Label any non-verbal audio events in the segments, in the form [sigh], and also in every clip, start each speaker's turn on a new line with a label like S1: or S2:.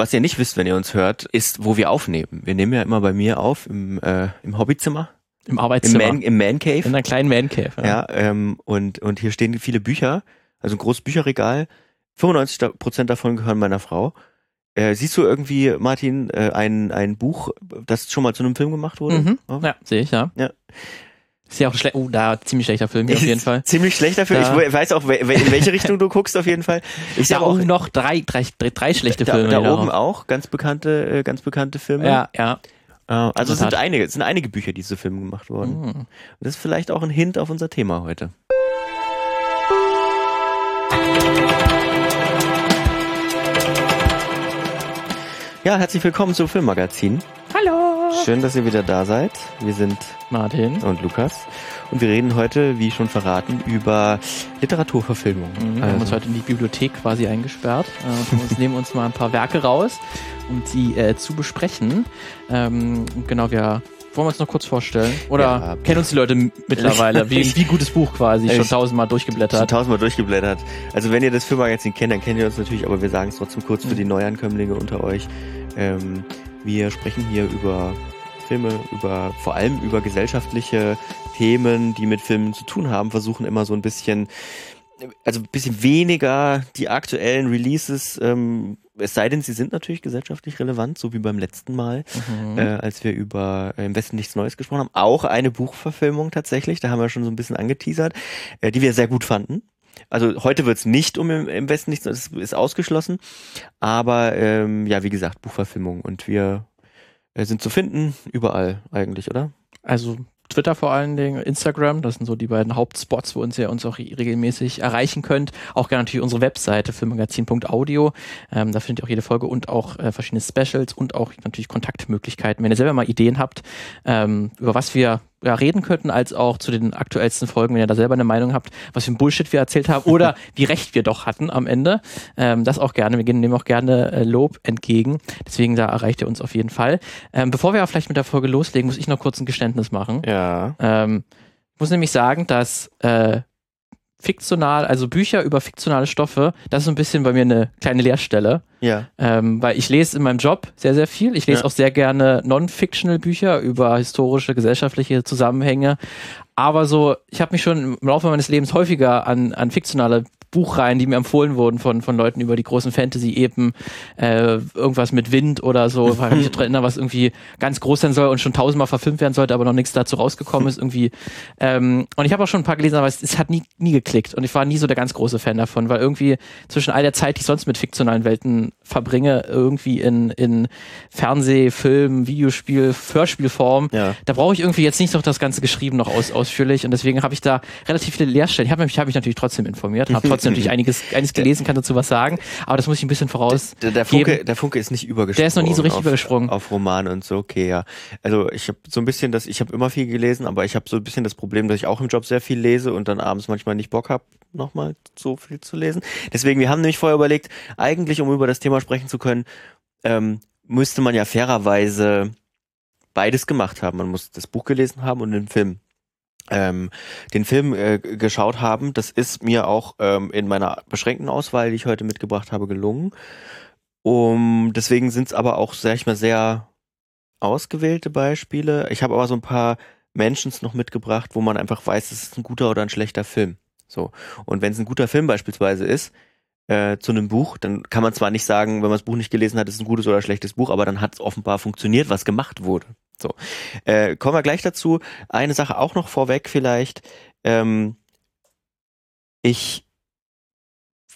S1: was ihr nicht wisst, wenn ihr uns hört, ist, wo wir aufnehmen. Wir nehmen ja immer bei mir auf im, äh, im Hobbyzimmer.
S2: Im Arbeitszimmer.
S1: Im Man, Im Man Cave.
S2: In einer kleinen Man Cave.
S1: Ja, ja ähm, und, und hier stehen viele Bücher, also ein großes Bücherregal. 95 Prozent davon gehören meiner Frau. Äh, siehst du irgendwie, Martin, äh, ein, ein Buch, das schon mal zu einem Film gemacht wurde?
S2: Mhm. Ja, ja sehe ich, ja.
S1: Ja.
S2: Ist ja auch schlecht. Oh, da ziemlich schlechter Film hier auf jeden Fall.
S1: Ziemlich schlechter Film. Da. Ich weiß auch, in welche Richtung du guckst auf jeden Fall.
S2: Ich da auch noch drei, drei, drei, drei schlechte da, Filme.
S1: Da, da oben auch ganz bekannte, äh, ganz bekannte Filme.
S2: Ja, ja.
S1: Äh, also es sind einige, es sind einige Bücher, die zu Filmen gemacht wurden. Mhm. Das ist vielleicht auch ein Hint auf unser Thema heute. Ja, herzlich willkommen zum Filmmagazin.
S2: Hallo.
S1: Schön, dass ihr wieder da seid. Wir sind
S2: Martin
S1: und Lukas. Und wir reden heute, wie schon verraten, über Literaturverfilmung.
S2: Mhm, wir also. haben uns heute in die Bibliothek quasi eingesperrt äh, und nehmen uns mal ein paar Werke raus, um die äh, zu besprechen. Ähm, genau, wir wollen wir uns noch kurz vorstellen? Oder ja, kennen uns die Leute mittlerweile? Wie, wie gutes Buch quasi, schon tausendmal durchgeblättert. Schon
S1: tausendmal durchgeblättert. Also wenn ihr das Filmmagazin kennt, dann kennt ihr uns natürlich, aber wir sagen es trotzdem kurz für die Neuankömmlinge unter euch. Ähm, wir sprechen hier über Filme, über vor allem über gesellschaftliche Themen, die mit Filmen zu tun haben, versuchen immer so ein bisschen, also ein bisschen weniger die aktuellen Releases, ähm, es sei denn, sie sind natürlich gesellschaftlich relevant, so wie beim letzten Mal, mhm. äh, als wir über äh, Im Westen nichts Neues gesprochen haben. Auch eine Buchverfilmung tatsächlich, da haben wir schon so ein bisschen angeteasert, äh, die wir sehr gut fanden. Also heute wird es nicht um im, im Westen nichts, das ist ausgeschlossen. Aber ähm, ja, wie gesagt, Buchverfilmung. Und wir äh, sind zu finden überall eigentlich, oder?
S2: Also Twitter vor allen Dingen, Instagram, das sind so die beiden Hauptspots, wo uns ihr uns auch regelmäßig erreichen könnt. Auch gerne natürlich unsere Webseite filmmagazin.audio. Ähm, da findet ihr auch jede Folge und auch äh, verschiedene Specials und auch natürlich Kontaktmöglichkeiten. Wenn ihr selber mal Ideen habt, ähm, über was wir ja, reden könnten, als auch zu den aktuellsten Folgen, wenn ihr da selber eine Meinung habt, was für ein Bullshit wir erzählt haben oder [laughs] wie recht wir doch hatten am Ende. Ähm, das auch gerne. Wir nehmen auch gerne äh, Lob entgegen. Deswegen da erreicht ihr uns auf jeden Fall. Ähm, bevor wir aber vielleicht mit der Folge loslegen, muss ich noch kurz ein Geständnis machen.
S1: Ja.
S2: Ähm, ich muss nämlich sagen, dass äh, fiktional, also Bücher über fiktionale Stoffe, das ist so ein bisschen bei mir eine kleine Leerstelle.
S1: Ja.
S2: Ähm, weil ich lese in meinem Job sehr, sehr viel. Ich lese ja. auch sehr gerne non-fictional Bücher über historische, gesellschaftliche Zusammenhänge. Aber so, ich habe mich schon im Laufe meines Lebens häufiger an, an fiktionale Buchreihen, die mir empfohlen wurden von, von Leuten über die großen Fantasy-Epen, äh, irgendwas mit Wind oder so, weil ich mich daran erinnere, was irgendwie ganz groß sein soll und schon tausendmal verfilmt werden sollte, aber noch nichts dazu rausgekommen ist irgendwie. Ähm, und ich habe auch schon ein paar gelesen, aber es, es, hat nie, nie geklickt und ich war nie so der ganz große Fan davon, weil irgendwie zwischen all der Zeit, die ich sonst mit fiktionalen Welten verbringe, irgendwie in, in Fernseh, Film, Videospiel, Hörspielform, ja. da brauche ich irgendwie jetzt nicht noch das Ganze geschrieben noch aus, ausführlich und deswegen habe ich da relativ viele Leerstellen. Ich habe mich, hab mich natürlich trotzdem informiert, habe [laughs] trotzdem natürlich einiges, einiges gelesen, kann dazu was sagen, aber das muss ich ein bisschen voraus.
S1: Der, der, Funke, der Funke ist nicht übergesprungen.
S2: Der ist noch nie so richtig
S1: auf,
S2: übergesprungen.
S1: Auf Romane und so, okay, ja. Also ich habe so ein bisschen das, ich habe immer viel gelesen, aber ich habe so ein bisschen das Problem, dass ich auch im Job sehr viel lese und dann abends manchmal nicht Bock habe, nochmal so viel zu lesen. Deswegen, wir haben nämlich vorher überlegt, eigentlich, um über das Thema sprechen zu können, ähm, müsste man ja fairerweise beides gemacht haben. Man muss das Buch gelesen haben und den Film ähm, den Film äh, geschaut haben. Das ist mir auch ähm, in meiner beschränkten Auswahl, die ich heute mitgebracht habe, gelungen. Um, deswegen sind es aber auch, sag ich mal, sehr ausgewählte Beispiele. Ich habe aber so ein paar Mentions noch mitgebracht, wo man einfach weiß, es ist ein guter oder ein schlechter Film. So. Und wenn es ein guter Film beispielsweise ist, äh, zu einem Buch, dann kann man zwar nicht sagen, wenn man das Buch nicht gelesen hat, ist es ein gutes oder schlechtes Buch, aber dann hat es offenbar funktioniert, was gemacht wurde. So, äh, kommen wir gleich dazu. Eine Sache auch noch vorweg vielleicht. Ähm, ich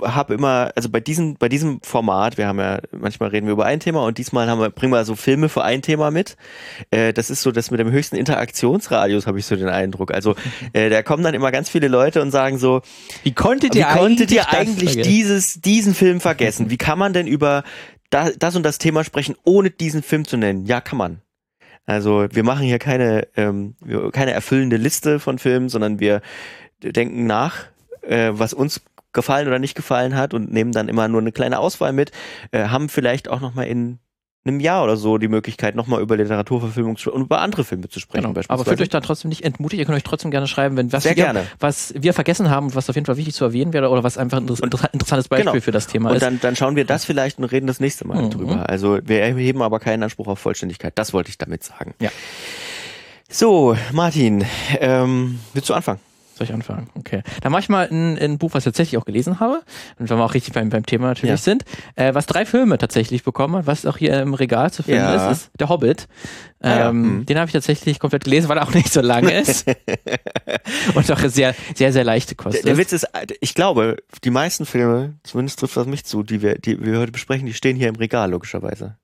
S1: habe immer, also bei diesem, bei diesem Format, wir haben ja, manchmal reden wir über ein Thema und diesmal haben wir, bringen wir so Filme für ein Thema mit. Äh, das ist so das mit dem höchsten Interaktionsradius, habe ich so den Eindruck. Also [laughs] äh, da kommen dann immer ganz viele Leute und sagen so,
S2: wie konntet ihr
S1: wie konntet ihr eigentlich dieses, diesen Film vergessen? Wie kann man denn über das, das und das Thema sprechen, ohne diesen Film zu nennen? Ja, kann man. Also wir machen hier keine, ähm, keine erfüllende Liste von Filmen, sondern wir denken nach, äh, was uns gefallen oder nicht gefallen hat und nehmen dann immer nur eine kleine Auswahl mit, äh, haben vielleicht auch nochmal in einem Jahr oder so die Möglichkeit, nochmal über Literaturverfilmung und über andere Filme zu sprechen.
S2: Genau. Aber fühlt euch da trotzdem nicht entmutigt. Ihr könnt euch trotzdem gerne schreiben, wenn was,
S1: Sehr
S2: wir,
S1: gerne.
S2: was wir vergessen haben, was auf jeden Fall wichtig zu erwähnen wäre oder was einfach ein inter interessantes Beispiel
S1: Genau.
S2: für das Thema
S1: Und
S2: ist.
S1: dann, dann schauen wir das vielleicht und reden das nächste Mal
S2: Mhm.
S1: drüber. Also wir erheben aber keinen Anspruch auf Vollständigkeit. Das wollte ich damit sagen.
S2: Ja.
S1: So, Martin, ähm, willst du anfangen?
S2: Soll ich anfangen? Okay. Dann mache ich mal ein, ein Buch, was ich tatsächlich auch gelesen habe. Und wenn wir auch richtig beim, beim Thema natürlich
S1: Ja.
S2: sind. Äh, was drei Filme tatsächlich bekommen hat, was auch hier im Regal zu finden
S1: Ja.
S2: ist, ist Der Hobbit.
S1: Ah ja,
S2: Ähm,
S1: mhm.
S2: Den habe ich tatsächlich komplett gelesen, weil er auch nicht so lang [laughs] ist. und auch sehr, sehr, sehr leichte Kost
S1: Der, der. Witz ist, ich glaube, die meisten Filme, zumindest trifft das mich zu, die wir, die wir heute besprechen, die stehen hier im Regal, logischerweise.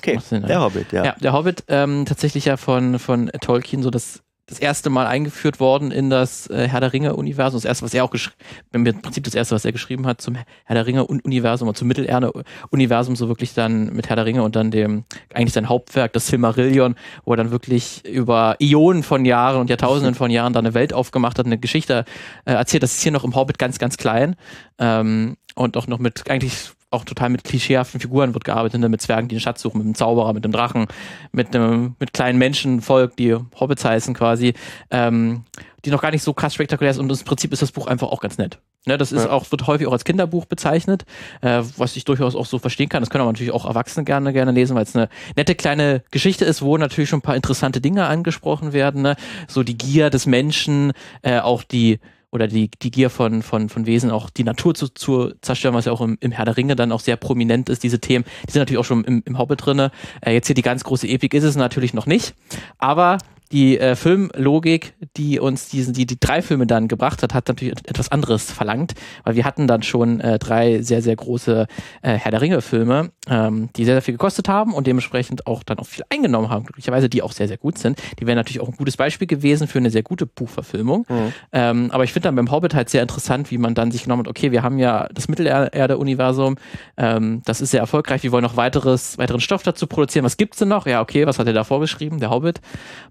S1: Okay,
S2: Sinn,
S1: der
S2: ja.
S1: Hobbit, ja.
S2: Ja, der Hobbit ähm, tatsächlich ja von, von Tolkien so das, das erste Mal eingeführt worden in das äh, Herr der Ringe-Universum. Das erste, was er auch geschrieben im Prinzip das erste, was er geschrieben hat zum Herr der Ringe-Universum und zum Mittelerde-Universum, so wirklich dann mit Herr der Ringe und dann dem, eigentlich sein Hauptwerk, das Silmarillion, wo er dann wirklich über Ionen von Jahren und Jahrtausenden von Jahren da eine Welt aufgemacht hat, eine Geschichte äh, erzählt. Das ist hier noch im Hobbit ganz, ganz klein. Ähm, und auch noch mit eigentlich auch total mit klischeehaften Figuren wird gearbeitet, ne? mit Zwergen, die einen Schatz suchen, mit einem Zauberer, mit einem Drachen, mit einem mit kleinen Menschenvolk, die Hobbits heißen quasi, ähm, die noch gar nicht so krass spektakulär ist und im Prinzip ist das Buch einfach auch ganz nett. Ne, das ist
S1: Ja.
S2: auch, wird häufig auch als Kinderbuch bezeichnet, äh, was ich durchaus auch so verstehen kann. Das können aber natürlich auch Erwachsene gerne, gerne lesen, weil es eine nette kleine Geschichte ist, wo natürlich schon ein paar interessante Dinge angesprochen werden. Ne? So die Gier des Menschen, äh, auch die oder die, die Gier von, von, von Wesen, auch die Natur zu, zu zerstören, was ja auch im, im Herr der Ringe dann auch sehr prominent ist, diese Themen, die sind natürlich auch schon im, im Hobbit drinne. Äh, jetzt hier die ganz große Epik ist es natürlich noch nicht, aber die äh, Filmlogik, die uns diesen, die, die drei Filme dann gebracht hat, hat natürlich et- etwas anderes verlangt, weil wir hatten dann schon äh, drei sehr, sehr große äh, Herr der Ringe-Filme, ähm, die sehr, sehr viel gekostet haben und dementsprechend auch dann auch viel eingenommen haben, glücklicherweise, die auch sehr, sehr gut sind. Die wären natürlich auch ein gutes Beispiel gewesen für eine sehr gute Buchverfilmung.
S1: Mhm.
S2: Ähm, aber ich finde dann beim Hobbit halt sehr interessant, wie man dann sich genommen hat, okay, wir haben ja das Mittelerde-Universum, ähm, das ist sehr erfolgreich, wir wollen noch weiteres, weiteren Stoff dazu produzieren. Was gibt's denn noch? Ja, okay, was hat er da vorgeschrieben? Der Hobbit.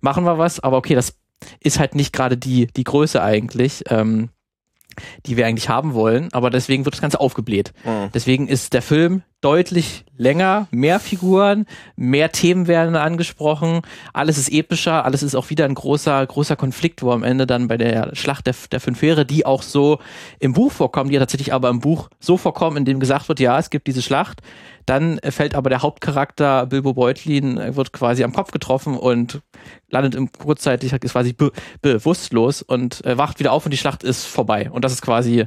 S2: Machen wir was, aber okay, das ist halt nicht gerade die, die Größe eigentlich, ähm, die wir eigentlich haben wollen, aber deswegen wird das Ganze aufgebläht.
S1: Mhm.
S2: Deswegen ist der Film deutlich länger, mehr Figuren, mehr Themen werden angesprochen, alles ist epischer, alles ist auch wieder ein großer, großer Konflikt, wo am Ende dann bei der Schlacht der, der fünf Heere, die auch so im Buch vorkommen, die ja tatsächlich aber im Buch so vorkommen, in dem gesagt wird, ja, es gibt diese Schlacht, dann fällt aber der Hauptcharakter Bilbo Beutlin, äh, wird quasi am Kopf getroffen und landet im kurzzeitig, ist quasi be bewusstlos und äh, wacht wieder auf und die Schlacht ist vorbei. Und das ist quasi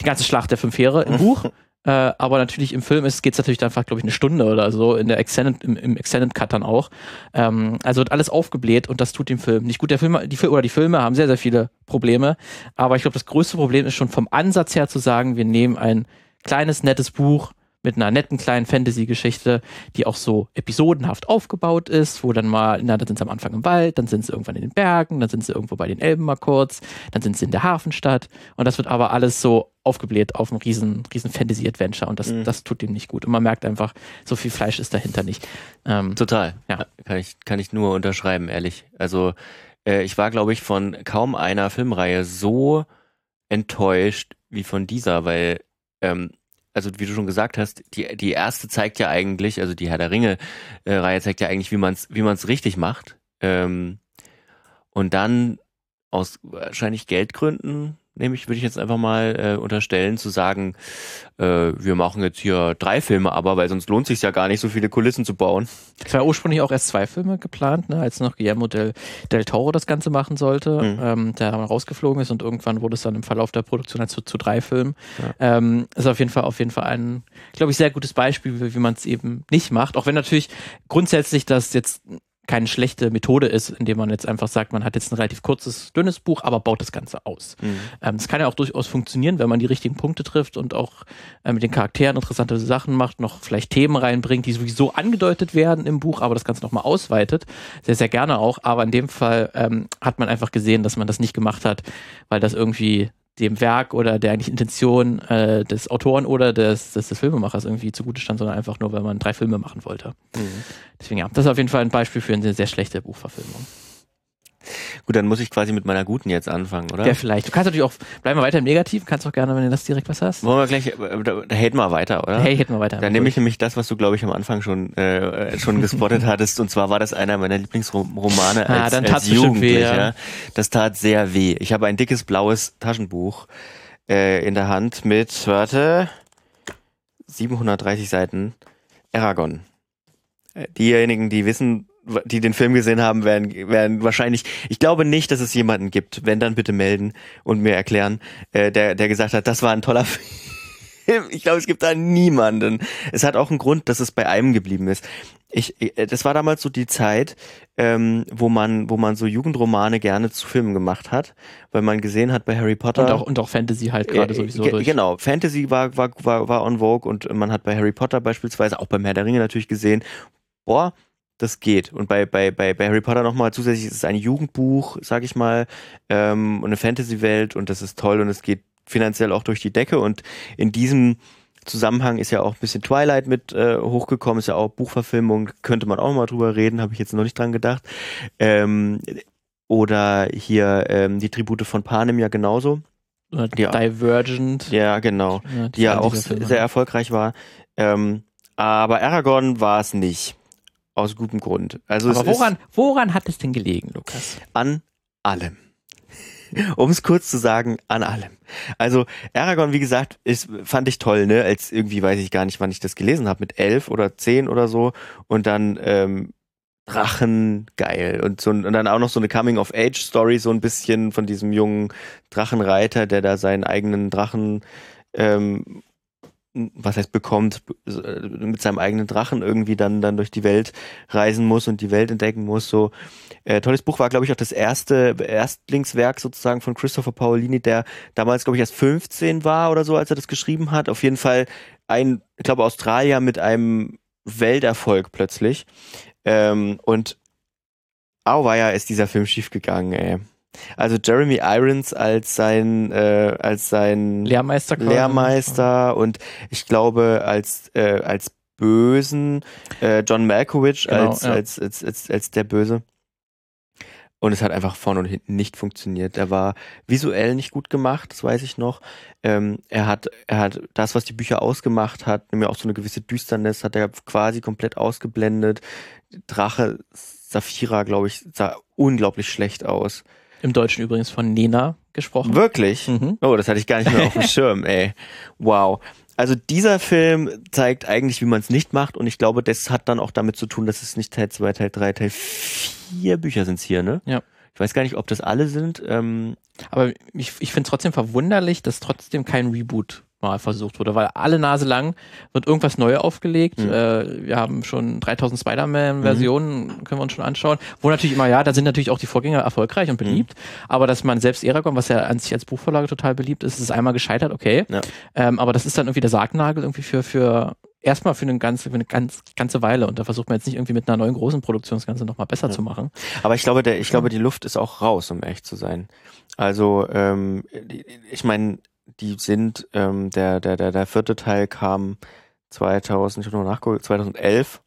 S2: die ganze Schlacht der fünf Heere im Buch. Äh, aber natürlich im Film geht es natürlich dann einfach, glaube ich, eine Stunde oder so, in der Extended, im, im Extended Cut dann auch. Ähm, also wird alles aufgebläht und das tut dem Film nicht gut. Der Film, die oder die Filme haben sehr, sehr viele Probleme. Aber ich glaube, das größte Problem ist schon vom Ansatz her zu sagen, wir nehmen ein kleines, nettes Buch mit einer netten kleinen Fantasy-Geschichte, die auch so episodenhaft aufgebaut ist, wo dann mal, na, dann sind sie am Anfang im Wald, dann sind sie irgendwann in den Bergen, dann sind sie irgendwo bei den Elben mal kurz, dann sind sie in der Hafenstadt und das wird aber alles so aufgebläht auf ein riesen, riesen Fantasy-Adventure und das,
S1: Mhm.
S2: das tut dem nicht gut. Und man merkt einfach, so viel Fleisch ist dahinter nicht. Ähm,
S1: Total.
S2: Ja.
S1: Kann ich, kann ich nur unterschreiben, ehrlich. Also, äh, ich war, glaube ich, von kaum einer Filmreihe so enttäuscht wie von dieser, weil, ähm, also wie du schon gesagt hast, die, die erste zeigt ja eigentlich, also die Herr der Ringe-Reihe zeigt ja eigentlich, wie man es wie man's richtig macht. Ähm, und dann aus wahrscheinlich Geldgründen, nehme ich, würde ich jetzt einfach mal äh, unterstellen, zu sagen, äh, wir machen jetzt hier drei Filme, aber weil sonst lohnt sich ja gar nicht, so viele Kulissen zu bauen.
S2: Es war ursprünglich auch erst zwei Filme geplant, ne, als noch Guillermo del, del Toro das Ganze machen sollte,
S1: Mhm.
S2: ähm, der aber rausgeflogen ist und irgendwann wurde es dann im Verlauf der Produktion halt zu, zu drei Filmen.
S1: Ja.
S2: Ähm, ist auf jeden Fall auf jeden Fall ein, glaube ich, sehr gutes Beispiel, wie, wie man es eben nicht macht. Auch wenn natürlich grundsätzlich das jetzt keine schlechte Methode ist, indem man jetzt einfach sagt, man hat jetzt ein relativ kurzes, dünnes Buch, aber baut das Ganze aus.
S1: Mhm.
S2: Ähm, das kann ja auch durchaus funktionieren, wenn man die richtigen Punkte trifft und auch äh, mit den Charakteren interessante Sachen macht, noch vielleicht Themen reinbringt, die sowieso angedeutet werden im Buch, aber das Ganze nochmal ausweitet. Sehr, sehr gerne auch. Aber in dem Fall ähm, hat man einfach gesehen, dass man das nicht gemacht hat, weil das irgendwie dem Werk oder der eigentlich Intention äh, des Autoren oder des, des, des Filmemachers irgendwie zugute stand, sondern einfach nur, weil man drei Filme machen wollte.
S1: Mhm.
S2: Deswegen ja, das ist auf jeden Fall ein Beispiel für eine sehr schlechte Buchverfilmung.
S1: Gut, dann muss ich quasi mit meiner guten jetzt anfangen, oder?
S2: Ja, vielleicht. Du kannst natürlich auch, bleiben wir weiter im Negativ, kannst auch gerne, wenn du das direkt was hast.
S1: Wollen wir gleich, äh, da, da haten wir weiter, oder?
S2: Hey, hätten wir weiter.
S1: Dann nehme ich nämlich das, was du, glaube ich, am Anfang schon, äh, schon gespottet [laughs] hattest. Und zwar war das einer meiner Lieblingsromane
S2: Ah,
S1: als,
S2: dann
S1: als
S2: bestimmt weh,
S1: Jugendlicher.
S2: ja.
S1: Das tat sehr weh. Ich habe ein dickes blaues Taschenbuch äh, in der Hand mit, warte, 730 Seiten Aragon. Äh, Diejenigen, die wissen, die den Film gesehen haben, werden, werden wahrscheinlich, ich glaube nicht, dass es jemanden gibt, wenn dann bitte melden und mir erklären, äh, der, der gesagt hat, das war ein toller [laughs] Film. Ich glaube, es gibt da niemanden. Es hat auch einen Grund, dass es bei einem geblieben ist. Ich, äh, das war damals so die Zeit, ähm, wo man, wo man so Jugendromane gerne zu Filmen gemacht hat, weil man gesehen hat bei Harry Potter.
S2: und auch, und auch Fantasy halt gerade
S1: Äh,
S2: sowieso durch.
S1: Genau, Fantasy war, war, war, war on Vogue und man hat bei Harry Potter beispielsweise, auch beim Herr der Ringe natürlich gesehen, boah, das geht. Und bei, bei, bei, bei Harry Potter nochmal zusätzlich ist es ein Jugendbuch, sag ich mal, ähm, und eine Fantasy-Welt und das ist toll und es geht finanziell auch durch die Decke und in diesem Zusammenhang ist ja auch ein bisschen Twilight mit äh, hochgekommen, ist ja auch Buchverfilmung, könnte man auch mal drüber reden, habe ich jetzt noch nicht dran gedacht. Ähm, oder hier ähm, die Tribute von Panem ja genauso.
S2: Oder
S1: Ja.
S2: Divergent.
S1: Ja, genau.
S2: Ja,
S1: die ja
S2: zwei
S1: auch
S2: Filme.
S1: sehr erfolgreich war. Ähm, aber Aragorn war es nicht. Aus gutem Grund. Also
S2: Aber woran, woran hat es denn gelegen, Lukas?
S1: an allem. [laughs] Um es kurz zu sagen, an allem. Also Aragorn, wie gesagt, ist, fand ich toll, ne? Als irgendwie weiß ich gar nicht, wann ich das gelesen habe, mit elf oder zehn oder so. Und dann ähm, Drachen, geil. Und, so, und dann auch noch so eine Coming-of-Age-Story, so ein bisschen von diesem jungen Drachenreiter, der da seinen eigenen Drachen ähm, was heißt bekommt, mit seinem eigenen Drachen irgendwie dann, dann durch die Welt reisen muss und die Welt entdecken muss. So äh, tolles Buch war, glaube ich, auch das erste Erstlingswerk sozusagen von Christopher Paolini, der damals, glaube ich, erst 15 war oder so, als er das geschrieben hat. Auf jeden Fall ein, ich glaube, Australier mit einem Welterfolg plötzlich. Ähm, und auweia ist dieser Film schiefgegangen, ey. Also Jeremy Irons als sein, äh, als sein
S2: Lehrmeister.
S1: Lehrmeister und ich glaube als äh, als Bösen äh, John Malkovich
S2: Genau,
S1: als,
S2: ja.
S1: als, als, als als der Böse. Und es hat einfach vorne und hinten nicht funktioniert. Er war visuell nicht gut gemacht, das weiß ich noch. Ähm, er hat, er hat das, was die Bücher ausgemacht hat, nämlich auch so eine gewisse Düsternis, hat er quasi komplett ausgeblendet. Drache Saphira, glaube ich, sah unglaublich schlecht aus.
S2: Im Deutschen übrigens von Nena gesprochen.
S1: Wirklich?
S2: Mhm.
S1: Oh, das hatte ich gar nicht mehr auf dem [laughs] Schirm, ey. Wow. Also dieser Film zeigt eigentlich, wie man es nicht macht und ich glaube, das hat dann auch damit zu tun, dass es nicht Teil 2, Teil 3, Teil 4 Bücher sind's hier, ne?
S2: Ja.
S1: Ich weiß gar nicht, ob das alle sind. Ähm,
S2: Aber ich, ich finde es trotzdem verwunderlich, dass trotzdem kein Reboot mal versucht wurde, weil alle Nase lang wird irgendwas neu aufgelegt.
S1: Mhm.
S2: Äh, wir haben schon 3000 Spider-Man-Versionen, können wir uns schon anschauen. Wo natürlich immer, ja, da sind natürlich auch die Vorgänger erfolgreich und beliebt, aber dass man selbst Eragon, was ja an sich als Buchvorlage total beliebt ist, ist einmal gescheitert, okay.
S1: Ja.
S2: Ähm, aber das ist dann irgendwie der Sargnagel irgendwie für, für erstmal für eine ganze, für eine ganz, ganze Weile und da versucht man jetzt nicht irgendwie mit einer neuen großen Produktion das Ganze nochmal besser zu machen.
S1: aber ich glaube, der, ich glaube, die Luft ist auch raus, um echt zu sein. Also, ähm, ich meine, die sind, ähm, der, der, der, der vierte Teil kam 2000, ich habe noch nachgeholt, 2011.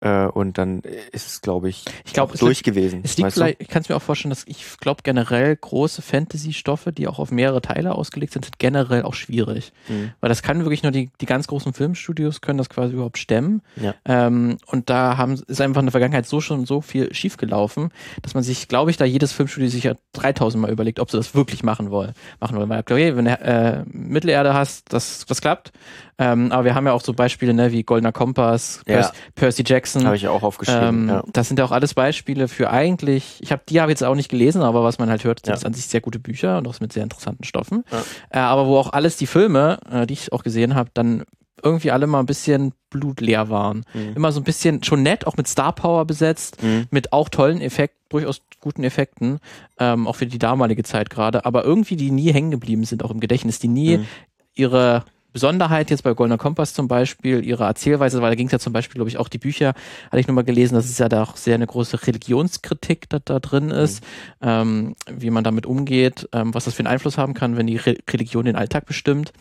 S1: Äh, und dann ist es, glaube ich,
S2: Ich es
S1: durch gewesen.
S2: Es liegt vielleicht, ich kann es mir auch vorstellen, dass ich glaube generell große Fantasy-Stoffe, die auch auf mehrere Teile ausgelegt sind, sind generell auch schwierig.
S1: Mhm.
S2: Weil das kann wirklich nur die, die ganz großen Filmstudios können das quasi überhaupt stemmen.
S1: Ja.
S2: Ähm, und da haben, ist einfach in der Vergangenheit so schon so viel schiefgelaufen, dass man sich, glaube ich, da jedes Filmstudio sich ja 3000 Mal überlegt, ob sie das wirklich machen wollen. Machen wollen. Weil, okay, wenn du äh, Mittelerde hast, das, das klappt. Ähm, aber wir haben ja auch so Beispiele, ne, wie Goldener Kompass,
S1: Ja.
S2: Percy, Percy Jackson.
S1: Habe ich auch aufgeschrieben.
S2: Ähm,
S1: ja.
S2: Das sind ja auch alles Beispiele für eigentlich, ich habe die habe ich jetzt auch nicht gelesen, aber was man halt hört, sind
S1: Ja.
S2: an sich sehr gute Bücher und auch mit sehr interessanten Stoffen. Äh, aber wo auch alles die Filme, äh, die ich auch gesehen habe, dann irgendwie alle mal ein bisschen blutleer waren.
S1: Mhm.
S2: Immer so ein bisschen schon nett, auch mit Star Power besetzt,
S1: Mhm.
S2: mit auch tollen Effekten, durchaus guten Effekten, ähm, auch für die damalige Zeit gerade, aber irgendwie die nie hängen geblieben sind, auch im Gedächtnis, die nie
S1: Mhm.
S2: ihre Besonderheit jetzt bei Goldener Kompass zum Beispiel, ihre Erzählweise, weil da ging es ja zum Beispiel, glaube ich, auch die Bücher, hatte ich nochmal gelesen, dass es ja da auch sehr eine große Religionskritik da, da drin ist, ähm, wie man damit umgeht, ähm, was das für einen Einfluss haben kann, wenn die Re Religion den Alltag bestimmt.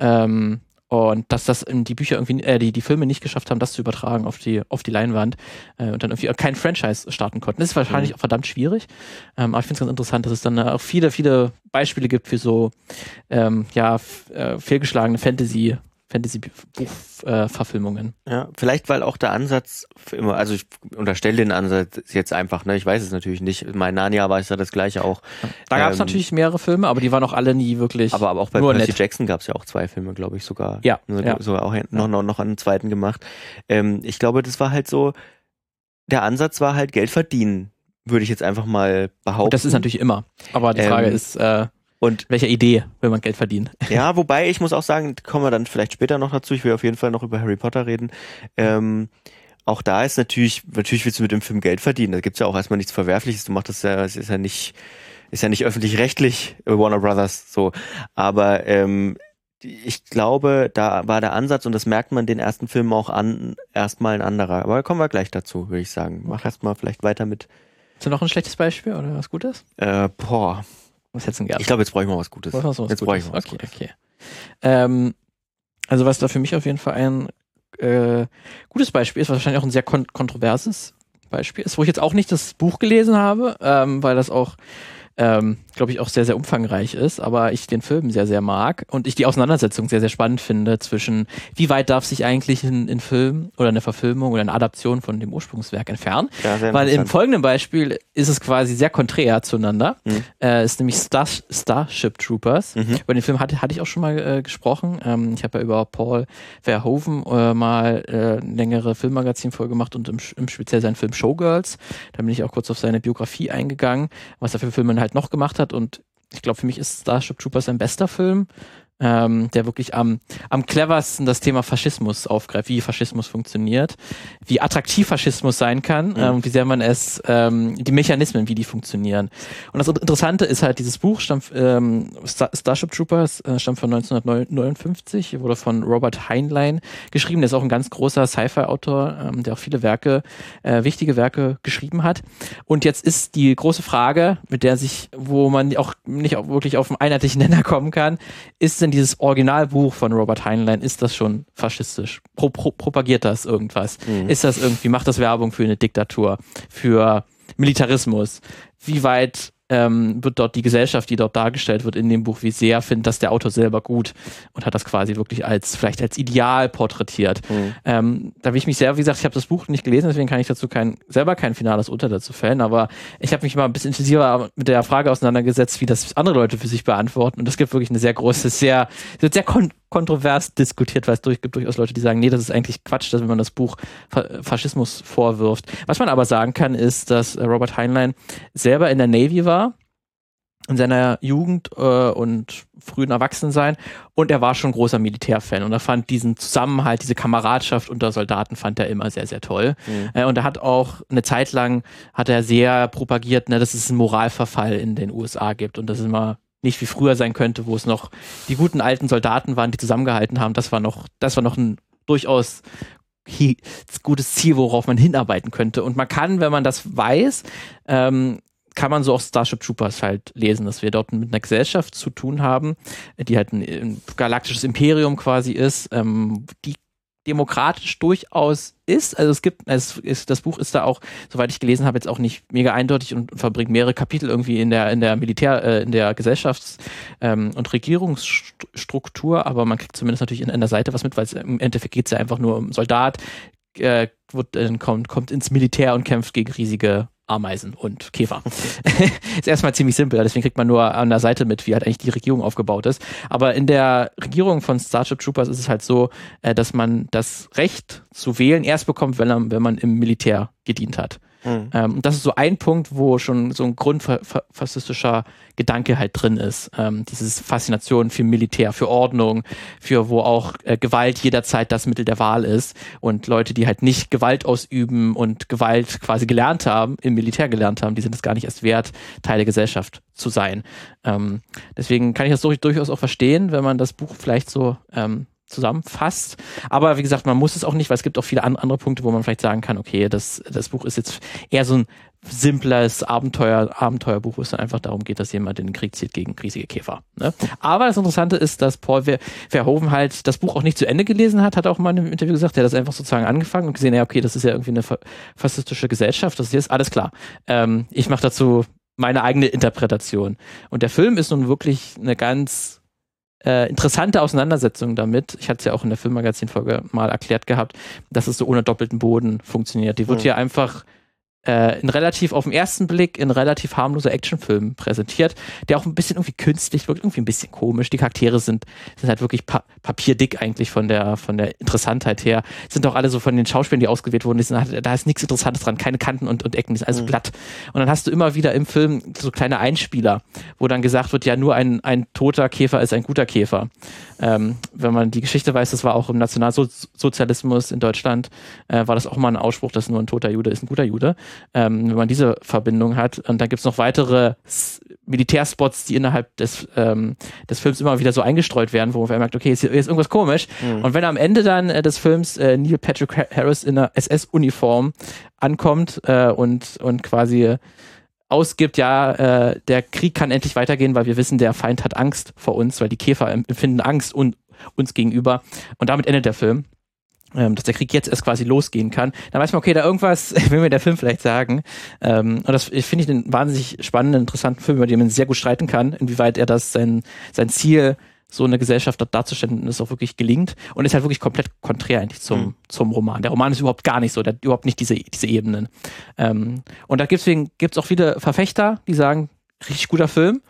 S2: Ähm, und dass das die Bücher irgendwie, äh, die, die Filme nicht geschafft haben, das zu übertragen auf die, auf die Leinwand äh, und dann irgendwie kein Franchise starten konnten. Das ist wahrscheinlich mhm. auch verdammt schwierig. Ähm, aber ich finde es ganz interessant, dass es dann auch viele, viele Beispiele gibt für so ähm, ja, äh, fehlgeschlagene Fantasy- Fantasy-Buchverfilmungen.
S1: Äh, ja, vielleicht weil auch der Ansatz immer, also ich unterstelle den Ansatz jetzt einfach, ne, ich weiß es natürlich nicht. Mein Narnia war es ja das gleiche auch.
S2: Da gab es ähm, natürlich mehrere Filme, aber die waren auch alle nie wirklich.
S1: Aber, aber auch bei Percy nett. Jackson gab es ja auch zwei Filme, glaube ich, sogar.
S2: Ja.
S1: Also,
S2: ja.
S1: Sogar auch noch, noch, noch einen zweiten gemacht. Ähm, ich glaube, das war halt so, der Ansatz war halt Geld verdienen, würde ich jetzt einfach mal behaupten. Und
S2: das ist natürlich immer. Aber die Frage ähm, ist, äh, und welcher Idee will man Geld verdienen? [laughs]
S1: Ja, wobei ich muss auch sagen, kommen wir dann vielleicht später noch dazu. Ich will auf jeden Fall noch über Harry Potter reden. Ähm, auch da ist natürlich, natürlich willst du mit dem Film Geld verdienen. Da gibt's ja auch erstmal nichts Verwerfliches. Du machst das ja, es ist ja nicht, ist ja nicht öffentlich-rechtlich, Warner Brothers, so. Aber ähm, ich glaube, da war der Ansatz, und das merkt man den ersten Filmen auch an, erstmal ein anderer. Aber kommen wir gleich dazu, würde ich sagen. Mach erstmal vielleicht weiter mit.
S2: Ist da noch ein schlechtes Beispiel oder was Gutes?
S1: Äh, boah.
S2: Was hättest du denn
S1: Ich glaube, jetzt brauche ich mal was Gutes. Was
S2: jetzt brauche ich mal was okay, Gutes. Okay, ähm, also was da für mich auf jeden Fall ein äh, gutes Beispiel ist, wahrscheinlich auch ein sehr kon kontroverses Beispiel ist, wo ich jetzt auch nicht das Buch gelesen habe, ähm, weil das auch ähm, glaube ich, auch sehr, sehr umfangreich ist, aber ich den Film sehr, sehr mag und ich die Auseinandersetzung sehr, sehr spannend finde zwischen, wie weit darf sich eigentlich ein, ein Film oder eine Verfilmung oder eine Adaption von dem Ursprungswerk entfernen. Ja, Weil im folgenden Beispiel ist es quasi sehr konträr zueinander. Mhm. Äh, ist nämlich Star Starship Troopers. Mhm. Über den Film hatte, hatte ich auch schon mal äh, gesprochen. Ähm, ich habe ja über Paul Verhoeven äh, mal äh, längere Filmmagazin-Folge gemacht und im, im speziell seinen Film Showgirls. Da bin ich auch kurz auf seine Biografie eingegangen, was er für Filme halt noch gemacht hat. Und ich glaube, für mich ist Starship Troopers sein bester Film ähm, der wirklich am, am cleversten das Thema Faschismus aufgreift, wie Faschismus funktioniert, wie attraktiv Faschismus sein kann mhm. ähm, wie sehr man es, ähm, die Mechanismen, wie die funktionieren. Und das Interessante ist halt, dieses Buch stammt, ähm, Star Starship Troopers äh, stammt von 1959, wurde von Robert Heinlein geschrieben, der ist auch ein ganz großer Sci-Fi-Autor, ähm, der auch viele Werke, äh, wichtige Werke geschrieben hat. Und jetzt ist die große Frage, mit der sich, wo man auch nicht auch wirklich auf einen einheitlichen [laughs] Nenner kommen kann, ist denn dieses Originalbuch von Robert Heinlein, ist das schon faschistisch? Pro, pro, propagiert das irgendwas? Mhm. Ist das irgendwie, macht das Werbung für eine Diktatur, für Militarismus? Wie weit ähm, wird dort die Gesellschaft, die dort dargestellt wird in dem Buch, wie sehr findet das der Autor selber gut und hat das quasi wirklich als vielleicht als Ideal porträtiert. Mhm. Ähm, da will ich mich sehr, wie gesagt, ich habe das Buch nicht gelesen, deswegen kann ich dazu kein selber kein finales Urteil dazu fällen, aber ich habe mich mal ein bisschen intensiver mit der Frage auseinandergesetzt, wie das andere Leute für sich beantworten und es gibt wirklich eine sehr große, sehr sehr kon kontrovers diskutiert, weil es durch, gibt durchaus Leute, die sagen, nee, das ist eigentlich Quatsch, dass wenn man das Buch Faschismus vorwirft. Was man aber sagen kann, ist, dass Robert Heinlein selber in der Navy war in seiner Jugend äh, und frühen Erwachsensein und er war schon großer Militärfan und er fand diesen Zusammenhalt, diese Kameradschaft unter Soldaten fand er immer sehr, sehr toll. Mhm. Äh, und er hat auch eine Zeit lang, hat er sehr propagiert, ne, dass es einen Moralverfall in den USA gibt und das ist immer nicht wie früher sein könnte, wo es noch die guten alten Soldaten waren, die zusammengehalten haben. Das war noch, das war noch ein durchaus gutes Ziel, worauf man hinarbeiten könnte. Und man kann, wenn man das weiß, ähm, kann man so auch Starship Troopers halt lesen, dass wir dort mit einer Gesellschaft zu tun haben, die halt ein, ein galaktisches Imperium quasi ist, ähm, die demokratisch durchaus ist. Also es gibt, es ist, das Buch ist da auch, soweit ich gelesen habe, jetzt auch nicht mega eindeutig und verbringt mehrere Kapitel irgendwie in der in der Militär, äh, in der Gesellschafts- ähm, und Regierungsstruktur, aber man kriegt zumindest natürlich in, in der Seite was mit, weil es im Endeffekt geht es ja einfach nur um Soldat, äh, wird, äh, kommt, kommt ins Militär und kämpft gegen riesige Ameisen und Käfer. [laughs] [laughs] ist erstmal ziemlich simpel, deswegen kriegt man nur an der Seite mit, wie halt eigentlich die Regierung aufgebaut ist. Aber in der Regierung von Starship Troopers ist es halt so, äh, dass man das Recht zu wählen erst bekommt, wenn, man, wenn man im Militär gedient hat. Mhm. Ähm, das ist so ein Punkt, wo schon so ein grundfaschistischer Gedanke halt drin ist. Ähm, dieses Faszination für Militär, für Ordnung, für wo auch äh, Gewalt jederzeit das Mittel der Wahl ist. Und Leute, die halt nicht Gewalt ausüben und Gewalt quasi gelernt haben, im Militär gelernt haben, die sind es gar nicht erst wert, Teil der Gesellschaft zu sein. Ähm, deswegen kann ich das durchaus auch verstehen, wenn man das Buch vielleicht so ähm, zusammenfasst. Aber wie gesagt, man muss es auch nicht, weil es gibt auch viele andere Punkte, wo man vielleicht sagen kann, okay, das, das Buch ist jetzt eher so ein simples Abenteuer, Abenteuerbuch, wo es dann einfach darum geht, dass jemand in den Krieg zieht gegen riesige Käfer. Ne? Aber das Interessante ist, dass Paul Verhoeven halt das Buch auch nicht zu Ende gelesen hat, hat auch mal in einem Interview gesagt, der hat das einfach sozusagen angefangen und gesehen, ja, okay, das ist ja irgendwie eine faschistische Gesellschaft, das ist jetzt alles klar. Ähm, ich mache dazu meine eigene Interpretation. Und der Film ist nun wirklich eine ganz äh, interessante Auseinandersetzung damit. Ich hatte es ja auch in der Filmmagazin-Folge mal erklärt gehabt, dass es so ohne doppelten Boden funktioniert. Die wird mhm. hier einfach äh, in relativ auf den ersten Blick in relativ harmloser Actionfilm präsentiert, der auch ein bisschen irgendwie künstlich wirkt, irgendwie ein bisschen komisch. Die Charaktere sind, sind halt wirklich pa papierdick eigentlich von der von der Interessantheit her. Sind auch alle so von den Schauspielern, die ausgewählt wurden, die sind, halt, da ist nichts Interessantes dran, keine Kanten und, und Ecken, die sind alles mhm. glatt. Und dann hast du immer wieder im Film so kleine Einspieler, wo dann gesagt wird, ja, nur ein, ein toter Käfer ist ein guter Käfer. Ähm, wenn man die Geschichte weiß, das war auch im Nationalsozialismus in Deutschland, äh, war das auch mal ein Ausspruch, dass nur ein toter Jude ist ein guter Jude ähm, wenn man diese Verbindung hat. Und dann gibt's noch weitere Militärspots, die innerhalb des, ähm, des Films immer wieder so eingestreut werden, wo man merkt, okay, ist, ist irgendwas komisch. Mhm. Und wenn am Ende dann äh, des Films äh, Neil Patrick Harris in einer SS-Uniform ankommt äh, und, und quasi ausgibt, ja, äh, der Krieg kann endlich weitergehen, weil wir wissen, der Feind hat Angst vor uns, weil die Käfer empfinden Angst un uns gegenüber. Und damit endet der Film dass der Krieg jetzt erst quasi losgehen kann, dann weiß man, okay, da irgendwas [laughs] will mir der Film vielleicht sagen. Ähm, und das finde ich einen wahnsinnig spannenden, interessanten Film, über den man sehr gut streiten kann, inwieweit er das sein, sein Ziel, so eine Gesellschaft dort darzustellen, das auch wirklich gelingt. Und ist halt wirklich komplett konträr eigentlich zum, mhm. zum Roman. Der Roman ist überhaupt gar nicht so, der hat überhaupt nicht diese, diese Ebenen. Ähm, und da gibt es auch viele Verfechter, die sagen, richtig guter Film,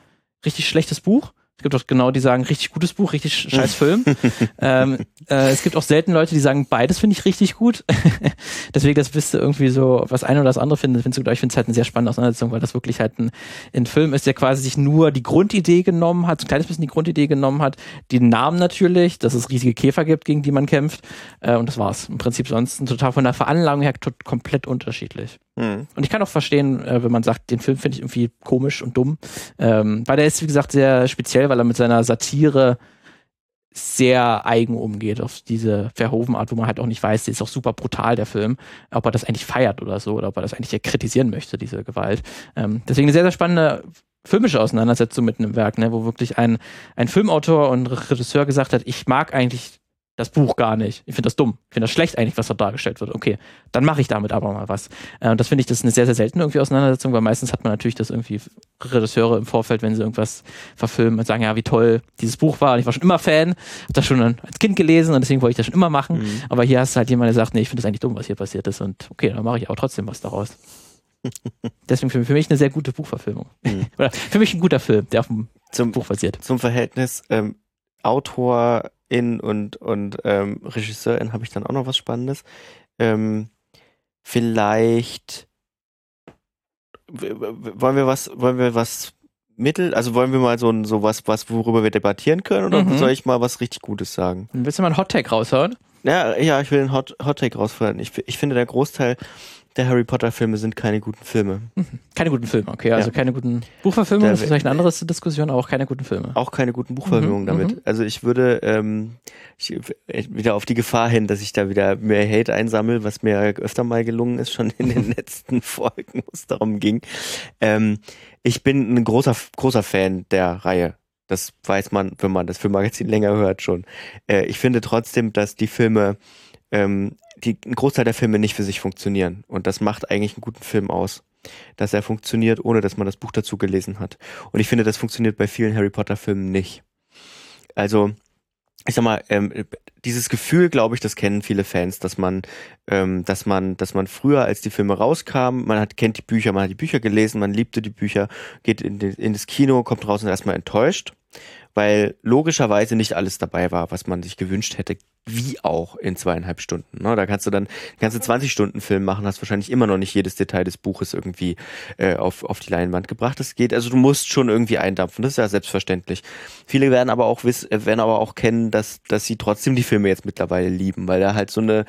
S2: richtig schlechtes Buch. Es gibt auch genau, die sagen, richtig gutes Buch, richtig scheiß Film. [laughs] ähm, äh, es gibt auch selten Leute, die sagen, beides finde ich richtig gut. [laughs] Deswegen, das bist du irgendwie so, was eine oder das andere findet, findest du, glaube ich, finde es halt eine sehr spannende Auseinandersetzung, weil das wirklich halt ein, ein Film ist, der quasi sich nur die Grundidee genommen hat, so ein kleines bisschen die Grundidee genommen hat, den Namen natürlich, dass es riesige Käfer gibt, gegen die man kämpft. Äh, und das war's. Im Prinzip sonst total von der Veranlagung her komplett unterschiedlich. Mhm. Und ich kann auch verstehen, äh, wenn man sagt, den Film finde ich irgendwie komisch und dumm, ähm, weil der ist, wie gesagt, sehr speziell, weil er mit seiner Satire sehr eigen umgeht auf diese Verhoven-Art, wo man halt auch nicht weiß, der ist auch super brutal, der Film, ob er das eigentlich feiert oder so, oder ob er das eigentlich kritisieren möchte, diese Gewalt. Ähm, deswegen eine sehr, sehr spannende filmische Auseinandersetzung mit einem Werk, ne, wo wirklich ein, ein Filmautor und Regisseur gesagt hat, ich mag eigentlich das Buch gar nicht. Ich finde das dumm. Ich finde das schlecht eigentlich, was dort dargestellt wird. Okay, dann mache ich damit aber mal was. Äh, und das finde ich, das ist eine sehr, sehr seltene irgendwie Auseinandersetzung, weil meistens hat man natürlich das irgendwie Regisseure im Vorfeld, wenn sie irgendwas verfilmen und sagen, ja, wie toll dieses Buch war. Und ich war schon immer Fan, habe das schon als Kind gelesen und deswegen wollte ich das schon immer machen. Mhm. Aber hier hast du halt jemand, der sagt, nee, ich finde das eigentlich dumm, was hier passiert ist. Und okay, dann mache ich auch trotzdem was daraus. [laughs] Deswegen für, für, mich eine sehr gute Buchverfilmung. Mhm. [laughs] Oder für mich ein guter Film, der auf dem zum, Buch basiert.
S1: Zum Verhältnis, ähm, Autor in und, und ähm, Regisseurin habe ich dann auch noch was Spannendes. Ähm, vielleicht wollen wir was, wollen wir was mittel, also wollen wir mal so, so was, was, worüber wir debattieren können oder mhm. soll ich mal was richtig Gutes sagen?
S2: Willst du mal einen Hot Take raushauen?
S1: Ja, ja, ich will einen Hot, Hot Take rausholen. Ich, ich finde, der Großteil der Harry Potter Filme sind keine guten Filme.
S2: Mhm. Keine guten Filme, okay. Also ja. keine guten Buchverfilmungen, das ist vielleicht eine andere Diskussion, aber auch keine guten Filme.
S1: Auch keine guten Buchverfilmungen mhm, damit. Mhm. Also ich würde ähm, ich, wieder auf die Gefahr hin, dass ich da wieder mehr Hate einsammle, was mir öfter mal gelungen ist, schon in den [laughs] letzten Folgen, wo es darum ging. Ähm, ich bin ein großer, großer Fan der Reihe. Das weiß man, wenn man das Filmmagazin länger hört schon. Äh, ich finde trotzdem, dass die Filme ähm, die, ein Großteil der Filme nicht für sich funktionieren. Und das macht eigentlich einen guten Film aus. Dass er funktioniert, ohne dass man das Buch dazu gelesen hat. Und ich finde, das funktioniert bei vielen Harry Potter Filmen nicht. Also, ich sag mal, ähm, dieses Gefühl, glaube ich, das kennen viele Fans, dass man, ähm, dass man, dass man früher, als die Filme rauskamen, man hat kennt die Bücher, man hat die Bücher gelesen, man liebte die Bücher, geht in, in das Kino, kommt raus und ist erstmal enttäuscht weil logischerweise nicht alles dabei war, was man sich gewünscht hätte, wie auch in zweieinhalb Stunden. Ne? Da kannst du dann du 20 Stunden Film machen, hast wahrscheinlich immer noch nicht jedes Detail des Buches irgendwie äh, auf, auf die Leinwand gebracht. Das geht, also du musst schon irgendwie eindampfen, das ist ja selbstverständlich. Viele werden aber auch wissen, äh, werden aber auch kennen, dass, dass sie trotzdem die Filme jetzt mittlerweile lieben, weil da halt so eine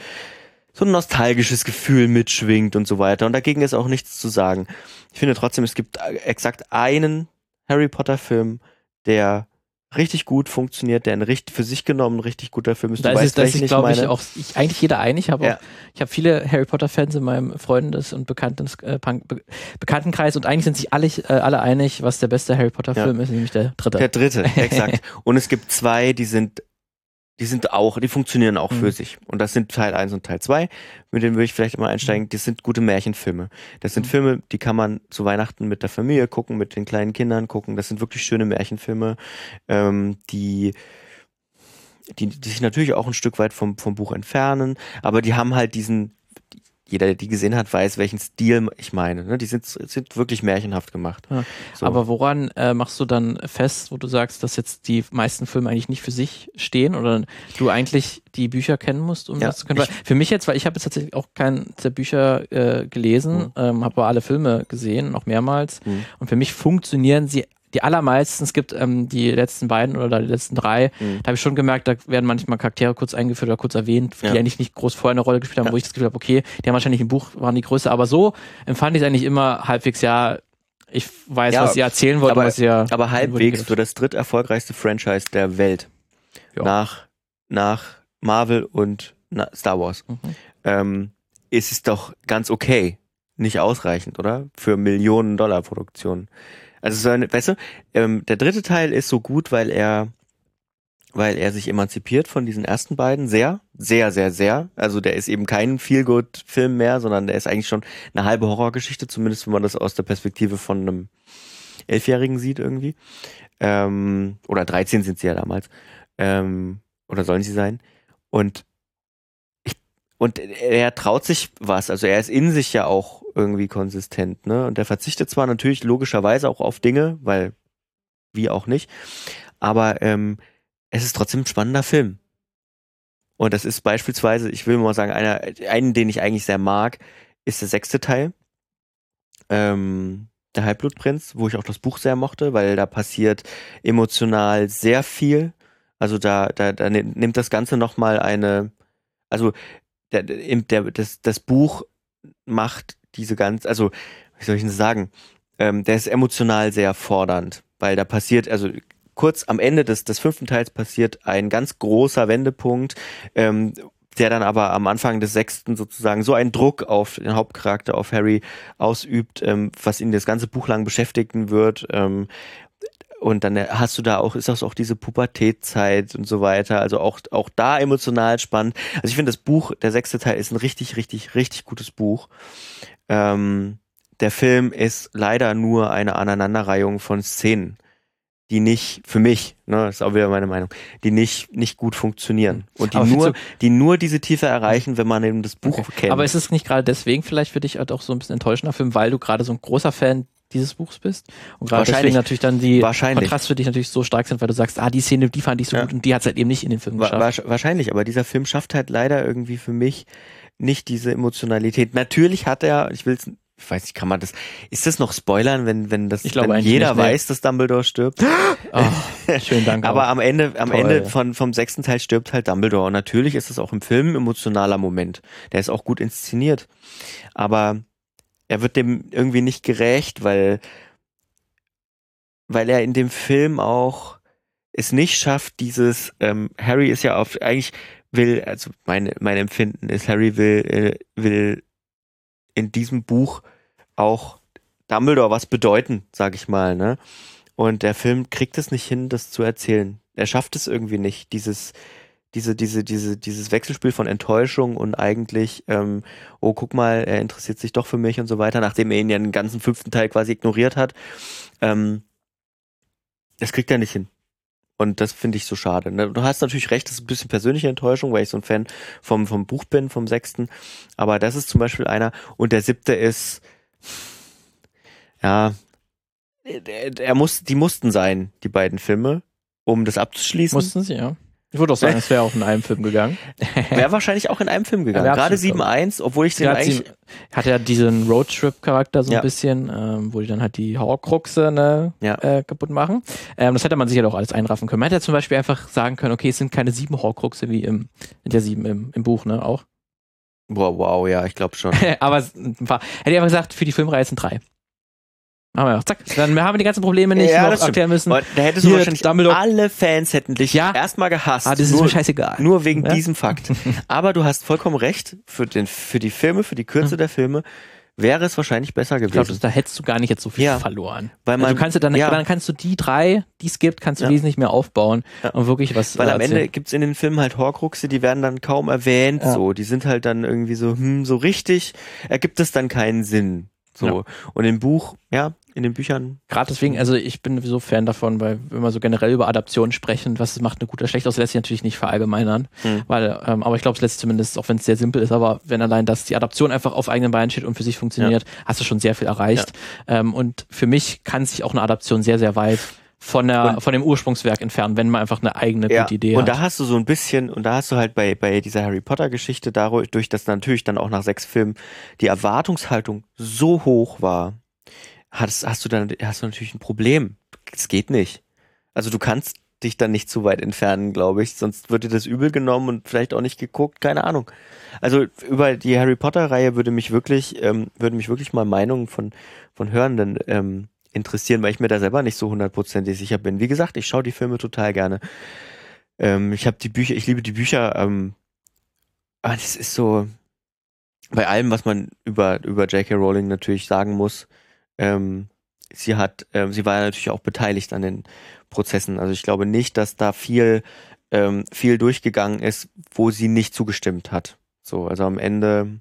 S1: so ein nostalgisches Gefühl mitschwingt und so weiter. Und dagegen ist auch nichts zu sagen. Ich finde trotzdem, es gibt exakt einen Harry Potter Film, der richtig gut funktioniert, der ein richtig, für sich genommen richtig guter Film ist.
S2: Da
S1: Du
S2: ist, es-
S1: weißt,
S2: das
S1: welchen
S2: ist,
S1: ich
S2: glaube ich, auch ich, eigentlich jeder einig. Ich habe
S1: Ja.
S2: ich habe viele Harry Potter Fans in meinem Freundes- und Bekannten, äh, Be Bekanntenkreis und eigentlich sind sich alle, äh, alle einig, was der beste Harry Potter
S1: Ja.
S2: Film ist, nämlich der dritte.
S1: Der dritte, [laughs] exakt. Und es gibt zwei, die sind, die sind auch, die funktionieren auch
S2: Mhm.
S1: für sich. Und das sind Teil 1 und Teil 2. Mit denen würde ich vielleicht mal einsteigen. Das sind gute Märchenfilme. Das sind
S2: Mhm.
S1: Filme, die kann man zu Weihnachten mit der Familie gucken, mit den kleinen Kindern gucken. Das sind wirklich schöne Märchenfilme, ähm, die, die, die sich natürlich auch ein Stück weit vom, vom Buch entfernen, aber die haben halt diesen, jeder, der die gesehen hat, weiß, welchen Stil ich meine. Ne? Die sind, sind wirklich märchenhaft gemacht.
S2: Ja.
S1: So.
S2: Aber woran äh, machst du dann fest, wo du sagst, dass jetzt die meisten Filme eigentlich nicht für sich stehen oder du eigentlich die Bücher kennen musst, um
S1: Ja,
S2: das zu können? Für mich jetzt, weil ich habe jetzt tatsächlich auch keinen der Bücher äh, gelesen,
S1: Mhm.
S2: ähm, habe aber alle Filme gesehen, noch mehrmals.
S1: Mhm.
S2: Und für mich funktionieren sie die allermeisten, es gibt ähm, die letzten beiden oder die letzten drei,
S1: Mhm.
S2: da habe ich schon gemerkt, da werden manchmal Charaktere kurz eingeführt oder kurz erwähnt, die
S1: Ja.
S2: eigentlich nicht groß vorher eine Rolle gespielt haben,
S1: Ja.
S2: wo ich das Gefühl habe, okay, die haben wahrscheinlich im Buch, waren die größer, aber so empfand ich es eigentlich immer halbwegs, ja, ich weiß,
S1: Ja,
S2: was ihr erzählen wollt,
S1: aber-
S2: was ihr
S1: Aber halbwegs für das dritterfolgreichste Franchise der Welt. Nach, nach Marvel und na, Star Wars.
S2: Mhm.
S1: Ähm, ist es doch ganz okay. Nicht ausreichend, oder? Für Millionen Dollar Produktionen. Also so eine, weißt du, ähm, der dritte Teil ist so gut, weil er, weil er sich emanzipiert von diesen ersten beiden sehr, sehr, sehr, sehr. Also der ist eben kein Feel-Good-Film mehr, sondern der ist eigentlich schon eine halbe Horrorgeschichte, zumindest wenn man das aus der Perspektive von einem Elfjährigen sieht irgendwie. Ähm, oder 13 sind sie ja damals. Ähm, oder sollen sie sein? Und und er traut sich was, also er ist in sich ja auch irgendwie konsistent, ne? Und er verzichtet zwar natürlich logischerweise auch auf Dinge, weil wie auch nicht, aber ähm, es ist trotzdem ein spannender Film. Und das ist beispielsweise, ich will mal sagen, einer, einen, den ich eigentlich sehr mag, ist der sechste Teil. Ähm, der Halbblutprinz, wo ich auch das Buch sehr mochte, weil da passiert emotional sehr viel. Also da, da, da nimmt das Ganze nochmal eine, also der, der, das, das Buch macht diese ganz, also wie soll ich denn sagen, ähm, der ist emotional sehr fordernd, weil da passiert, also kurz am Ende des, des fünften Teils passiert ein ganz großer Wendepunkt, ähm, der dann aber am Anfang des sechsten sozusagen so einen Druck auf den Hauptcharakter, auf Harry ausübt, ähm, was ihn das ganze Buch lang beschäftigen wird. Ähm, und dann hast du da auch, ist das auch diese Pubertätzeit und so weiter. Also auch, auch da emotional spannend. Also ich finde, das Buch, der sechste Teil, ist ein richtig, richtig, richtig gutes Buch. Ähm, der Film ist leider nur eine Aneinanderreihung von Szenen, die nicht, für mich, ne, das ist auch wieder meine Meinung, die nicht, nicht gut funktionieren. Und die
S2: Aber
S1: nur, die nur diese Tiefe erreichen, wenn man eben das Buch
S2: Okay.
S1: kennt.
S2: Aber ist es nicht gerade deswegen vielleicht für dich halt auch so ein bisschen enttäuschender Film, weil du gerade so ein großer Fan dieses Buchs bist und gerade
S1: Wahrscheinlich.
S2: deswegen natürlich dann die
S1: Wahrscheinlich.
S2: Kontrast für dich natürlich so stark sind, weil du sagst, ah, die Szene, die fand ich so
S1: Ja.
S2: gut und die hat es halt eben nicht in den Film geschafft.
S1: wahrsch- wahrscheinlich, aber dieser Film schafft halt leider irgendwie für mich nicht diese Emotionalität. Natürlich hat er, ich will's, ich weiß nicht, kann man das, ist das noch Spoilern, wenn, wenn das,
S2: Ich glaube
S1: wenn jeder
S2: nicht, nee.
S1: weiß, dass Dumbledore stirbt?
S2: Oh, schönen Dank.
S1: Aber
S2: auch.
S1: am Ende, am
S2: Toll.
S1: Ende von, vom sechsten Teil stirbt halt Dumbledore. Und natürlich ist es auch im Film ein emotionaler Moment. Der ist auch gut inszeniert. Aber er wird dem irgendwie nicht gerecht, weil, weil er in dem Film auch es nicht schafft, dieses, ähm, Harry ist ja auf, eigentlich will, also meine, mein Empfinden ist, Harry will, äh, will in diesem Buch auch Dumbledore was bedeuten, sag ich mal, ne? Und der Film kriegt es nicht hin, das zu erzählen. Er schafft es irgendwie nicht, dieses, diese, diese, diese, dieses Wechselspiel von Enttäuschung und eigentlich, ähm, oh, guck mal, er interessiert sich doch für mich und so weiter, nachdem er ihn ja den ganzen fünften Teil quasi ignoriert hat. Ähm, das kriegt er nicht hin. Und das finde ich so schade. Ne? Du hast natürlich recht, das ist ein bisschen persönliche Enttäuschung, weil ich so ein Fan vom, vom Buch bin, vom sechsten. Aber das ist zum Beispiel einer. Und der siebte ist, ja, er, er muss, die mussten sein, die beiden Filme, um das abzuschließen.
S2: Mussten sie, ja. Ich würde auch sagen, [laughs] es wäre auch in einem Film gegangen.
S1: Wäre wahrscheinlich auch in einem Film gegangen.
S2: Ja,
S1: Gerade
S2: absolut.
S1: 7.1, obwohl ich den
S2: Der hat,
S1: eigentlich.
S2: sie, hat ja diesen Roadtrip-Charakter so ein
S1: Ja.
S2: bisschen, ähm, wo die dann halt die Horcruxe ne,
S1: Ja.
S2: äh, kaputt machen. Ähm, das hätte man sicher auch alles einraffen können. Man hätte ja zum Beispiel einfach sagen können, okay, es sind keine sieben Horcruxe wie im, sind ja sieben im, im Buch, ne, auch.
S1: Boah, wow, ja, ich glaube schon. [laughs]
S2: Aber ein paar, hätte ich einfach gesagt, für die Filmreihe sind drei. Haben wir. Zack. Dann haben wir die ganzen Probleme nicht
S1: Ja,
S2: noch erklären müssen.
S1: Und da hättest du
S2: Hier,
S1: wahrscheinlich
S2: Dumbledore-
S1: alle Fans hätten dich
S2: Ja.
S1: erstmal gehasst.
S2: Ah, das ist
S1: nur,
S2: mir scheißegal.
S1: Nur wegen
S2: Ja?
S1: diesem Fakt. [laughs] Aber du hast vollkommen recht. Für, den, für die Filme, für die Kürze
S2: Hm.
S1: der Filme wäre es wahrscheinlich besser
S2: Ich glaube,
S1: gewesen.
S2: da hättest du gar nicht jetzt so viel
S1: Ja.
S2: verloren.
S1: Weil
S2: also
S1: man-
S2: du kannst du dann,
S1: ja.
S2: dann kannst du die drei, die es gibt, kannst du
S1: Ja.
S2: wesentlich mehr aufbauen
S1: Ja.
S2: und wirklich was
S1: Weil
S2: äh,
S1: am Ende
S2: erzählen.
S1: gibt's in den Filmen halt Horcruxe, die werden dann kaum erwähnt, so. Die sind halt dann irgendwie so, hm, so richtig, ergibt es dann keinen Sinn. So. Und im Buch, ja, in den Büchern,
S2: Gerade deswegen, also ich bin sowieso Fan davon, weil wenn wir so generell über Adaptionen sprechen, was macht eine gute oder schlecht aus, lässt sich natürlich nicht verallgemeinern.
S1: Hm.
S2: Weil, ähm, aber ich glaube, es lässt zumindest, auch wenn es sehr simpel ist, aber wenn allein das die Adaption einfach auf eigenen Beinen steht und für sich funktioniert, hast du schon sehr viel erreicht. Ähm, und für mich kann sich auch eine Adaption sehr, sehr weit von der,
S1: Und-
S2: von dem Ursprungswerk entfernen, wenn man einfach eine eigene
S1: ja.
S2: gute Idee
S1: und
S2: hat.
S1: da hast du so ein bisschen, und da hast du halt bei, bei dieser Harry Potter Geschichte dadurch, dass natürlich dann auch nach sechs Filmen die Erwartungshaltung so hoch war, hast, hast du dann, hast du natürlich ein Problem. Es geht nicht. Also du kannst dich dann nicht zu weit entfernen, glaube ich, sonst wird dir das übel genommen und vielleicht auch nicht geguckt, keine Ahnung. Also über die Harry Potter Reihe würde mich wirklich, ähm, würde mich wirklich mal Meinungen von, von Hörenden ähm, interessieren, weil ich mir da selber nicht so hundertprozentig sicher bin. Wie gesagt, ich schaue die Filme total gerne. Ähm, ich habe die Bücher, ich liebe die Bücher, ähm, aber das ist so, bei allem, was man über, über J.K. Rowling natürlich sagen muss, ähm, sie hat, ähm, sie war ja natürlich auch beteiligt an den Prozessen. Also ich glaube nicht, dass da viel, ähm, viel durchgegangen ist, wo sie nicht zugestimmt hat. So, also am Ende,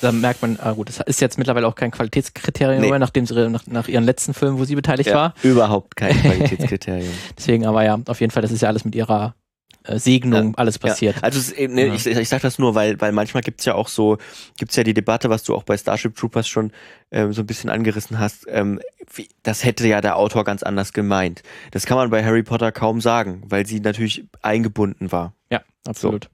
S2: da merkt man, ah gut, das ist jetzt mittlerweile auch kein Qualitätskriterium
S1: Nee.
S2: mehr, nachdem sie nach, nach ihren letzten Filmen, wo sie beteiligt war.
S1: überhaupt kein [laughs] Qualitätskriterium.
S2: Deswegen aber ja, auf jeden Fall, das ist ja alles mit ihrer äh, Segnung alles passiert.
S1: Ja, also ne,
S2: Ja.
S1: ich, ich sage das nur, weil, weil manchmal gibt's ja auch so, gibt's ja die Debatte, was du auch bei Starship Troopers schon ähm, so ein bisschen angerissen hast, ähm, wie, das hätte ja der Autor ganz anders gemeint. Das kann man bei Harry Potter kaum sagen, weil sie natürlich eingebunden war.
S2: Ja, absolut.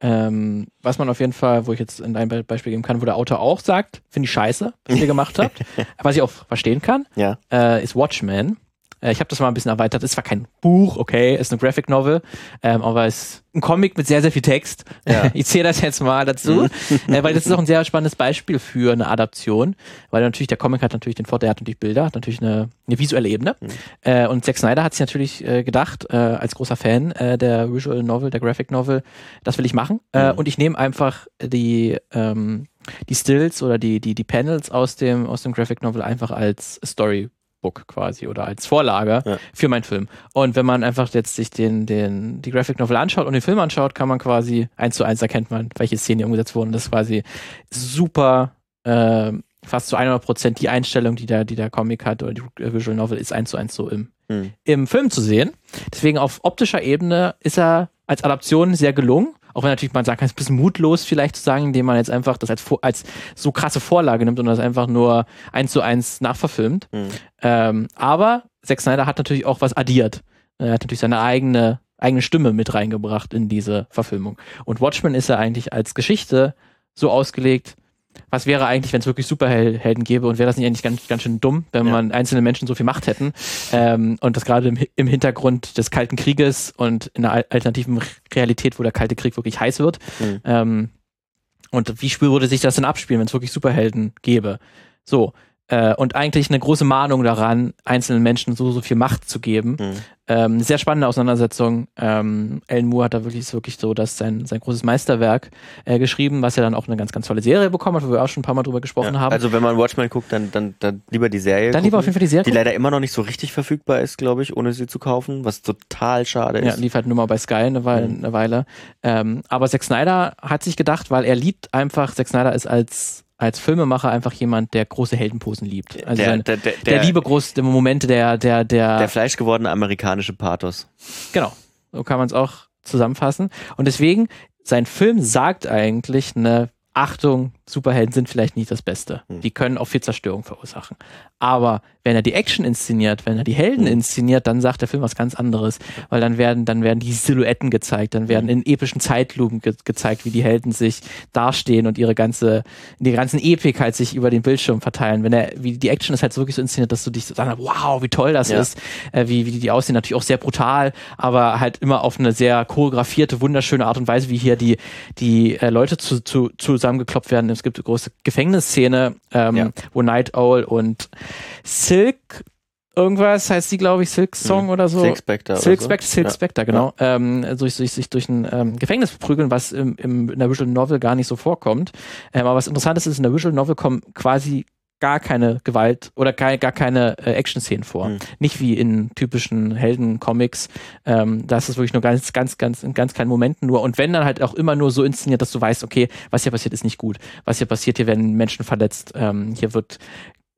S2: Ähm, was man auf jeden Fall, wo ich jetzt in ein Be Beispiel geben kann, wo der Autor auch sagt, finde ich scheiße, was ihr [laughs] gemacht habt, was ich auch verstehen kann,
S1: Ja.
S2: äh, ist Watchmen. Äh, ich habe das mal ein bisschen erweitert. Ist zwar kein Buch, okay, ist eine Graphic Novel, ähm, aber ist ein Comic mit sehr, sehr viel Text.
S1: Ja. [laughs]
S2: ich zähle das jetzt mal dazu, äh, weil das ist auch ein sehr spannendes Beispiel für eine Adaption, weil natürlich der Comic hat natürlich den Vorteil, er hat natürlich Bilder, hat natürlich eine, eine visuelle Ebene. Äh, und Zack Snyder hat sich natürlich äh, gedacht, äh, als großer Fan äh, der Visual Novel, der Graphic Novel, das will ich machen. Äh,
S1: Mhm.
S2: und ich nehme einfach die, ähm, die Stills oder die, die, die Panels aus dem, aus dem Graphic Novel einfach als Storybook quasi oder als Vorlage
S1: Ja.
S2: für meinen Film. Und wenn man einfach jetzt sich den, den, die Graphic Novel anschaut und den Film anschaut, kann man quasi eins zu eins erkennt man, welche Szenen hier umgesetzt wurden. Das ist quasi super, äh, fast zu 100 Prozent die Einstellung, die der, die der Comic hat oder die Visual Novel ist eins zu eins so im,
S1: Hm.
S2: im Film zu sehen. Deswegen auf optischer Ebene ist er als Adaption sehr gelungen. Auch wenn natürlich man sagen kann, es ist ein bisschen mutlos vielleicht zu sagen, indem man jetzt einfach das als, als so krasse Vorlage nimmt und das einfach nur eins zu eins nachverfilmt.
S1: Hm.
S2: Ähm, aber Zack Snyder hat natürlich auch was addiert. Er hat natürlich seine eigene, eigene Stimme mit reingebracht in diese Verfilmung. Und Watchmen ist ja eigentlich als Geschichte so ausgelegt, was wäre eigentlich, wenn es wirklich Superhelden gäbe und wäre das nicht eigentlich ganz, ganz schön dumm, wenn
S1: Ja.
S2: man einzelne Menschen so viel Macht hätten ähm, und das gerade im, im Hintergrund des Kalten Krieges und in einer al- alternativen Realität, wo der Kalte Krieg wirklich heiß wird.
S1: Mhm.
S2: Ähm, und wie spür- würde sich das denn abspielen, wenn es wirklich Superhelden gäbe? So. Äh, und eigentlich eine große Mahnung daran, einzelnen Menschen so, so viel Macht zu geben.
S1: Hm.
S2: Ähm, eine sehr spannende Auseinandersetzung. Ähm, Alan Moore hat da wirklich ist wirklich so, dass sein, sein großes Meisterwerk äh, geschrieben, was ja dann auch eine ganz, ganz tolle Serie bekommen hat, wo wir auch schon ein paar Mal drüber gesprochen
S1: Ja.
S2: haben.
S1: Also wenn man Watchmen guckt, dann, dann, dann lieber die Serie.
S2: dann lieber auf jeden
S1: gucken,
S2: Fall die Serie.
S1: Die leider immer noch nicht so richtig verfügbar ist, glaube ich, ohne sie zu kaufen, was total schade
S2: Ja,
S1: ist.
S2: lief halt nur mal bei Sky eine Weile.
S1: Mhm.
S2: Eine Weile. Ähm, aber Zack Snyder hat sich gedacht, weil er liebt einfach, Zack Snyder ist als, als Filmemacher einfach jemand, der große Heldenposen liebt. Also
S1: der,
S2: seine,
S1: der, der,
S2: der, liebe große Momente, der, der, der,
S1: der fleischgewordene amerikanische Pathos.
S2: Genau, so kann man es auch zusammenfassen. Und deswegen, sein Film sagt eigentlich eine Achtung, Superhelden sind vielleicht nicht das Beste.
S1: Hm.
S2: Die können auch viel Zerstörung verursachen. Aber wenn er die Action inszeniert, wenn er die Helden
S1: Hm.
S2: inszeniert, dann sagt der Film was ganz anderes. Weil dann werden, dann werden die Silhouetten gezeigt, dann werden
S1: Hm.
S2: in epischen Zeitlupen ge gezeigt, wie die Helden sich dastehen und ihre ganze, die ganzen Epik halt sich über den Bildschirm verteilen. Wenn er, wie die Action ist halt so wirklich so inszeniert, dass du dich so sagst, wow, wie toll das
S1: Ja.
S2: ist, äh, wie, wie die aussehen, natürlich auch sehr brutal, aber halt immer auf eine sehr choreografierte, wunderschöne Art und Weise, wie hier die, die äh, Leute zu, zu, zusammengekloppt werden. Es gibt eine große Gefängnisszene, ähm,
S1: Ja.
S2: wo Night Owl und Silk irgendwas heißt die, glaube ich, Silk Song oder so.
S1: Silk Spectre. oder
S2: Silk
S1: so.
S2: Spectre, Silk
S1: Ja.
S2: Spectre, genau. Ähm, durch, durch, sich durch ein ähm, Gefängnis prügeln, was im, im, in der Visual Novel gar nicht so vorkommt. Ähm, aber was interessant ist, ist, in der Visual Novel kommen quasi gar keine Gewalt oder gar, gar keine äh, Action-Szenen vor.
S1: Mhm.
S2: Nicht wie in typischen Helden-Comics. Ähm, das ist wirklich nur ganz, ganz, ganz, in ganz kleinen Momenten nur. Und wenn dann halt auch immer nur so inszeniert, dass du weißt, okay, was hier passiert, ist nicht gut. Was hier passiert, hier werden Menschen verletzt. Ähm, hier wird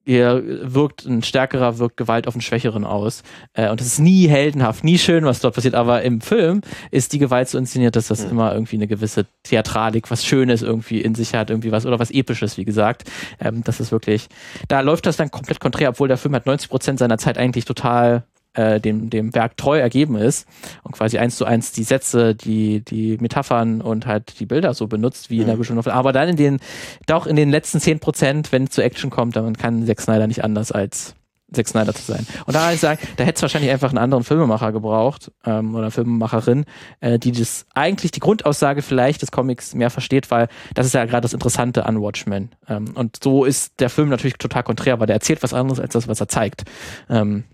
S2: hier wirkt ein Stärkerer, wirkt Gewalt auf einen Schwächeren aus. Äh, und es ist nie heldenhaft, nie schön, was dort passiert. Aber im Film ist die Gewalt so inszeniert, dass das
S1: Mhm.
S2: immer irgendwie eine gewisse Theatralik, was Schönes irgendwie in sich hat, irgendwie was oder was Episches, wie gesagt. Ähm, das ist wirklich, da läuft das dann komplett konträr, obwohl der Film halt 90 Prozent seiner Zeit eigentlich total äh, dem, dem Werk treu ergeben ist und quasi eins zu eins die Sätze, die, die Metaphern und halt die Bilder so benutzt wie in der
S1: Mhm.
S2: Visual Novel. Aber dann in den, doch in den letzten 10 Prozent, wenn es zu Action kommt, dann kann Zack Snyder nicht anders als Zack Snyder zu sein. Und da ich sagen, da hätte es wahrscheinlich einfach einen anderen Filmemacher gebraucht ähm, oder Filmemacherin, äh, die das eigentlich die Grundaussage vielleicht des Comics mehr versteht, weil das ist ja gerade das Interessante an Watchmen. Ähm, und so ist der Film natürlich total konträr, weil der erzählt was anderes als das, was er zeigt. Ähm,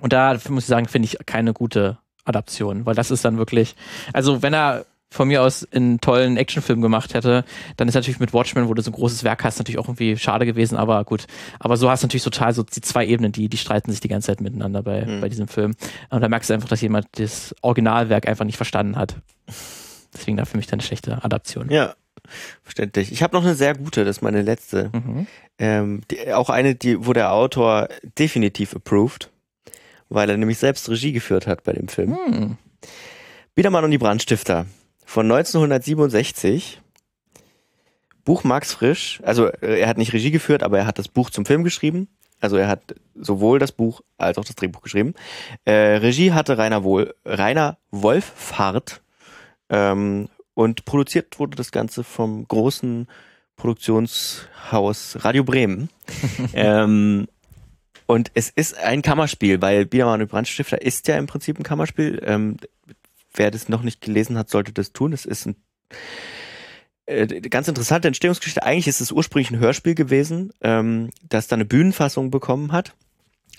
S2: und da muss ich sagen, finde ich keine gute Adaption, weil das ist dann wirklich, also wenn er von mir aus einen tollen Actionfilm gemacht hätte, dann ist natürlich mit Watchmen, wo du so ein großes Werk hast, natürlich auch irgendwie schade gewesen, aber gut. Aber so hast du natürlich total so die zwei Ebenen, die, die streiten sich die ganze Zeit miteinander bei,
S1: Mhm.
S2: bei diesem Film. Und da merkst du einfach, dass jemand das Originalwerk einfach nicht verstanden hat. Deswegen da für mich dann eine schlechte Adaption.
S1: Ja, verständlich. Ich habe noch eine sehr gute, das ist meine letzte.
S2: Mhm.
S1: Ähm, die, auch eine, die, wo der Autor definitiv approved, weil er nämlich selbst Regie geführt hat bei dem Film.
S2: Hm.
S1: Biedermann und die Brandstifter von 1967. Buch Max Frisch, also äh, er hat nicht Regie geführt, aber er hat das Buch zum Film geschrieben. Also er hat sowohl das Buch als auch das Drehbuch geschrieben. Äh, Regie hatte Rainer, Wohl, Rainer Wolffahrt ähm, und produziert wurde das Ganze vom großen Produktionshaus Radio Bremen. [laughs] ähm, und es ist ein Kammerspiel, weil Biedermann und Brandstifter ist ja im Prinzip ein Kammerspiel. Ähm, wer das noch nicht gelesen hat, sollte das tun. Es ist ein äh, ganz interessante Entstehungsgeschichte. Eigentlich ist es ursprünglich ein Hörspiel gewesen, ähm, das dann eine Bühnenfassung bekommen hat.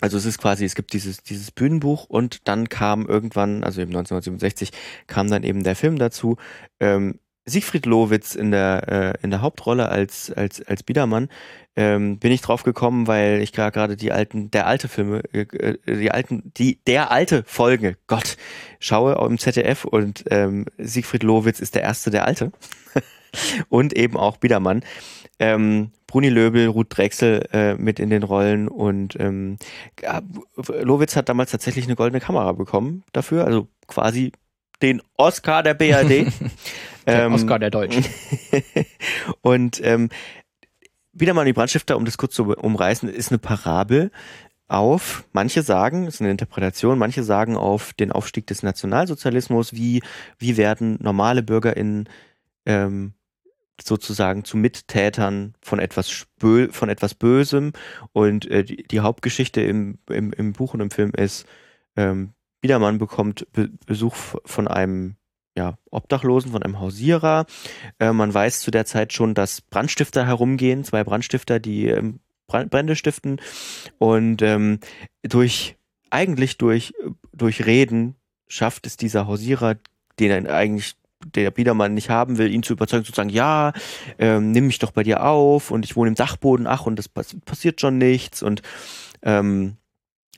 S1: Also es ist quasi, es gibt dieses, dieses Bühnenbuch und dann kam irgendwann, also eben 1967, kam dann eben der Film dazu. Ähm, Siegfried Lowitz in der, äh, in der Hauptrolle als, als, als Biedermann. Ähm, bin ich drauf gekommen, weil ich gerade die alten, der alte Filme, äh, äh, die alten, die, der alte Folge, Gott, schaue im ZDF und ähm, Siegfried Lowitz ist der erste, der alte. [laughs] und eben auch Biedermann. Ähm, Bruni Löbel, Ruth Drechsel äh, mit in den Rollen und ähm, Lowitz hat damals tatsächlich eine goldene Kamera bekommen dafür, also quasi den Oscar der BRD. [laughs]
S2: Der
S1: Ähm,
S2: Oscar der Deutschen. [laughs]
S1: und ähm, wieder mal die Brandstifter, um das kurz zu umreißen, ist eine Parabel auf, manche sagen, ist eine Interpretation, manche sagen auf den Aufstieg des Nationalsozialismus, wie, wie werden normale BürgerInnen ähm, sozusagen zu Mittätern von etwas Spö von etwas Bösem und äh, die, die Hauptgeschichte im, im, im Buch und im Film ist, ähm, Biedermann bekommt Be Besuch von einem ja, Obdachlosen, von einem Hausierer. Äh, man weiß zu der Zeit schon, dass Brandstifter herumgehen, zwei Brandstifter, die ähm, Brände stiften und ähm, durch eigentlich durch durch Reden schafft es dieser Hausierer, den er eigentlich der Biedermann nicht haben will, ihn zu überzeugen, zu sagen, ja, ähm, nimm mich doch bei dir auf und ich wohne im Dachboden, ach, und das pass passiert schon nichts und ähm,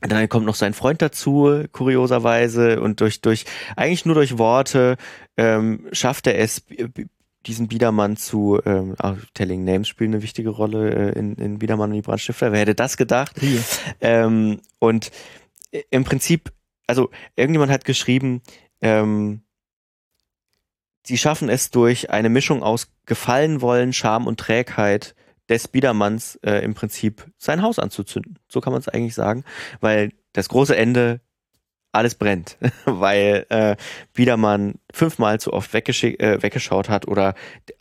S1: dann kommt noch sein Freund dazu, kurioserweise, und durch, durch, eigentlich nur durch Worte ähm, schafft er es, diesen Biedermann zu, ähm, auch Telling Names spielen eine wichtige Rolle äh, in, in Biedermann und die Brandstifter. Wer hätte das gedacht? Ähm, und i- im Prinzip, also irgendjemand hat geschrieben, ähm, sie schaffen es durch eine Mischung aus Gefallen wollen, Scham und Trägheit des Biedermanns äh, im Prinzip sein Haus anzuzünden. So kann man es eigentlich sagen, weil das große Ende alles brennt, [laughs] weil äh, Biedermann fünfmal zu oft äh, weggeschaut hat oder